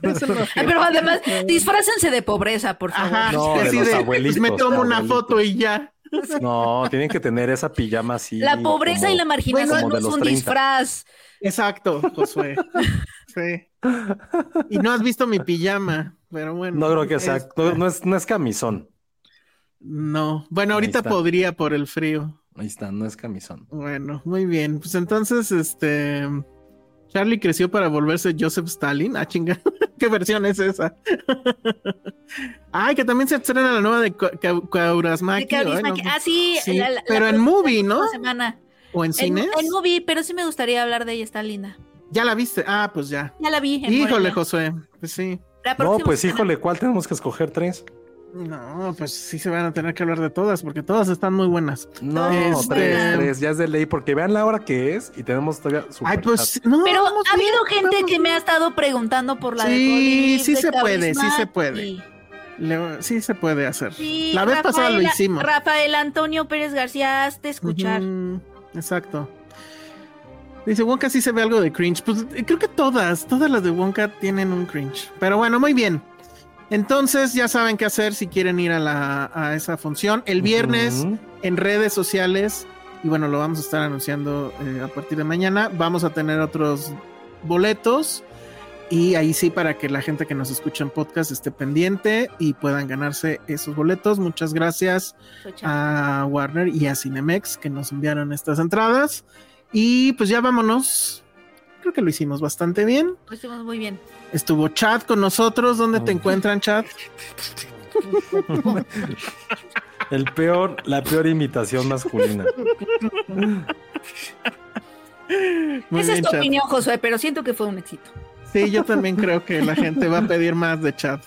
<laughs> Pero además, disfrácense de pobreza, por favor. no, de los abuelitos, me tomo una foto y ya. No, tienen que tener esa pijama así. La pobreza y la marginación no es un disfraz. Exacto, Josué. Sí. Y no has visto mi pijama, pero bueno. No creo que sea, no, es, no es camisón. No, bueno, ahorita podría por el frío. Ahí está, no es camisón. Bueno, muy bien. Pues entonces, este. Charlie creció para volverse Joseph Stalin. Ah, chinga. <laughs> ¿Qué versión es esa? <laughs> Ay, que también se estrena la nueva de Kaurasmaki. ah, sí. pero en movie, ¿no? Semana. ¿O en cine? En, movie, pero sí me gustaría hablar de ella, está linda. ¿Ya la viste? Ah, pues ya. Ya la vi. Híjole, Josué. Pues sí. No, pues híjole, ¿cuál tenemos que escoger? ¿Tres? No, pues sí se van a tener que hablar de todas, porque todas están muy buenas. No, este... tres, tres, ya es de ley, porque vean la hora que es y tenemos todavía Ay, pues, no, Pero ha habido gente que me ha estado preguntando por la sí, Sí, se puede, sí se puede. sí se puede hacer. la vez pasada lo hicimos. Rafael Antonio Pérez García, hazte escuchar. exacto. Dice Wonka sí se ve algo de cringe. Pues creo que todas, todas las de Wonka tienen un cringe. Pero bueno, muy bien. Entonces ya saben qué hacer si quieren ir a, la, a esa función. El viernes en redes sociales, y bueno, lo vamos a estar anunciando eh, a partir de mañana, vamos a tener otros boletos. Y ahí sí, para que la gente que nos escucha en podcast esté pendiente y puedan ganarse esos boletos. Muchas gracias a Warner y a Cinemex que nos enviaron estas entradas. Y pues ya vámonos. Creo que lo hicimos bastante bien. Lo hicimos muy bien. Estuvo Chad con nosotros. ¿Dónde te encuentran, Chad? <laughs> El peor, la peor imitación masculina. Esa es tu opinión, Josué, pero siento que fue un éxito. Sí, yo también creo que la gente va a pedir más de Chad.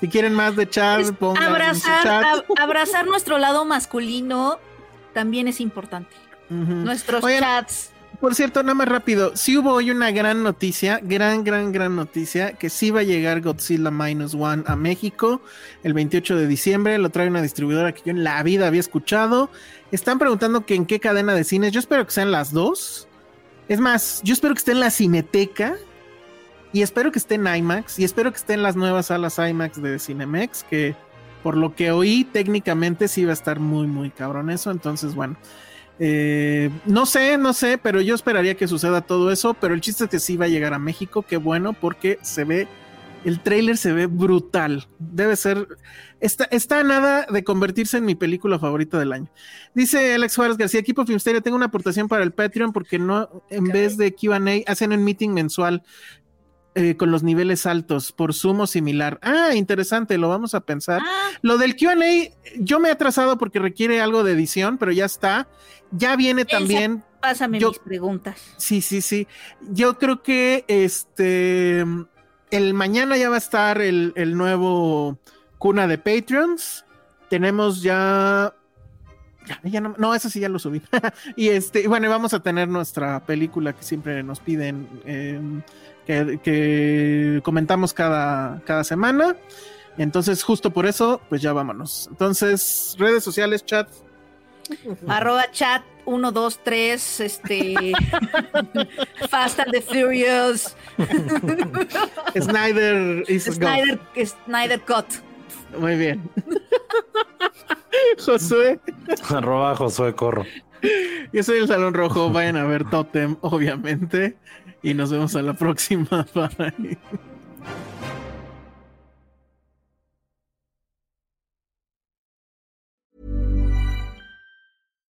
Si quieren más de Chad, pongan abrazar, abrazar nuestro lado masculino también es importante. Nuestros chats por cierto, nada más rápido. Sí hubo hoy una gran noticia, gran, gran, gran noticia, que sí va a llegar Godzilla Minus One a México el 28 de diciembre. Lo trae una distribuidora que yo en la vida había escuchado. Están preguntando que en qué cadena de cines. Yo espero que sean las dos. Es más, yo espero que esté en la Cineteca. Y espero que esté en IMAX. Y espero que esté en las nuevas salas IMAX de Cinemex. Que por lo que oí, técnicamente sí va a estar muy, muy cabrón eso. Entonces, bueno. Eh, no sé, no sé, pero yo esperaría que suceda todo eso. Pero el chiste es que sí va a llegar a México. Qué bueno, porque se ve. El trailer se ve brutal. Debe ser. Está, está nada de convertirse en mi película favorita del año. Dice Alex Juárez García, equipo Filmsteria, tengo una aportación para el Patreon porque no, en vez de QA, hacen un meeting mensual. Eh, con los niveles altos por sumo similar. Ah, interesante, lo vamos a pensar. Ah. Lo del QA, yo me he atrasado porque requiere algo de edición, pero ya está. Ya viene también. Pásame mis preguntas. Sí, sí, sí. Yo creo que este. El mañana ya va a estar el, el nuevo cuna de Patreons. Tenemos ya ya, no, no, eso sí ya lo subí. <laughs> y este, bueno, vamos a tener nuestra película que siempre nos piden, em, que, comentamos cada, cada semana. Entonces, justo por eso, pues ya vámonos. Entonces, redes sociales, chat. Arroba chat 123, este <laughs> Fast and the Furious. <laughs> Snyder is Snyder, Snyder Cut. Muy bien. <laughs> Josué. Arroba Josué Corro. Yo soy el Salón Rojo. Vayan a ver Totem, obviamente. Y nos vemos a la próxima. Bye.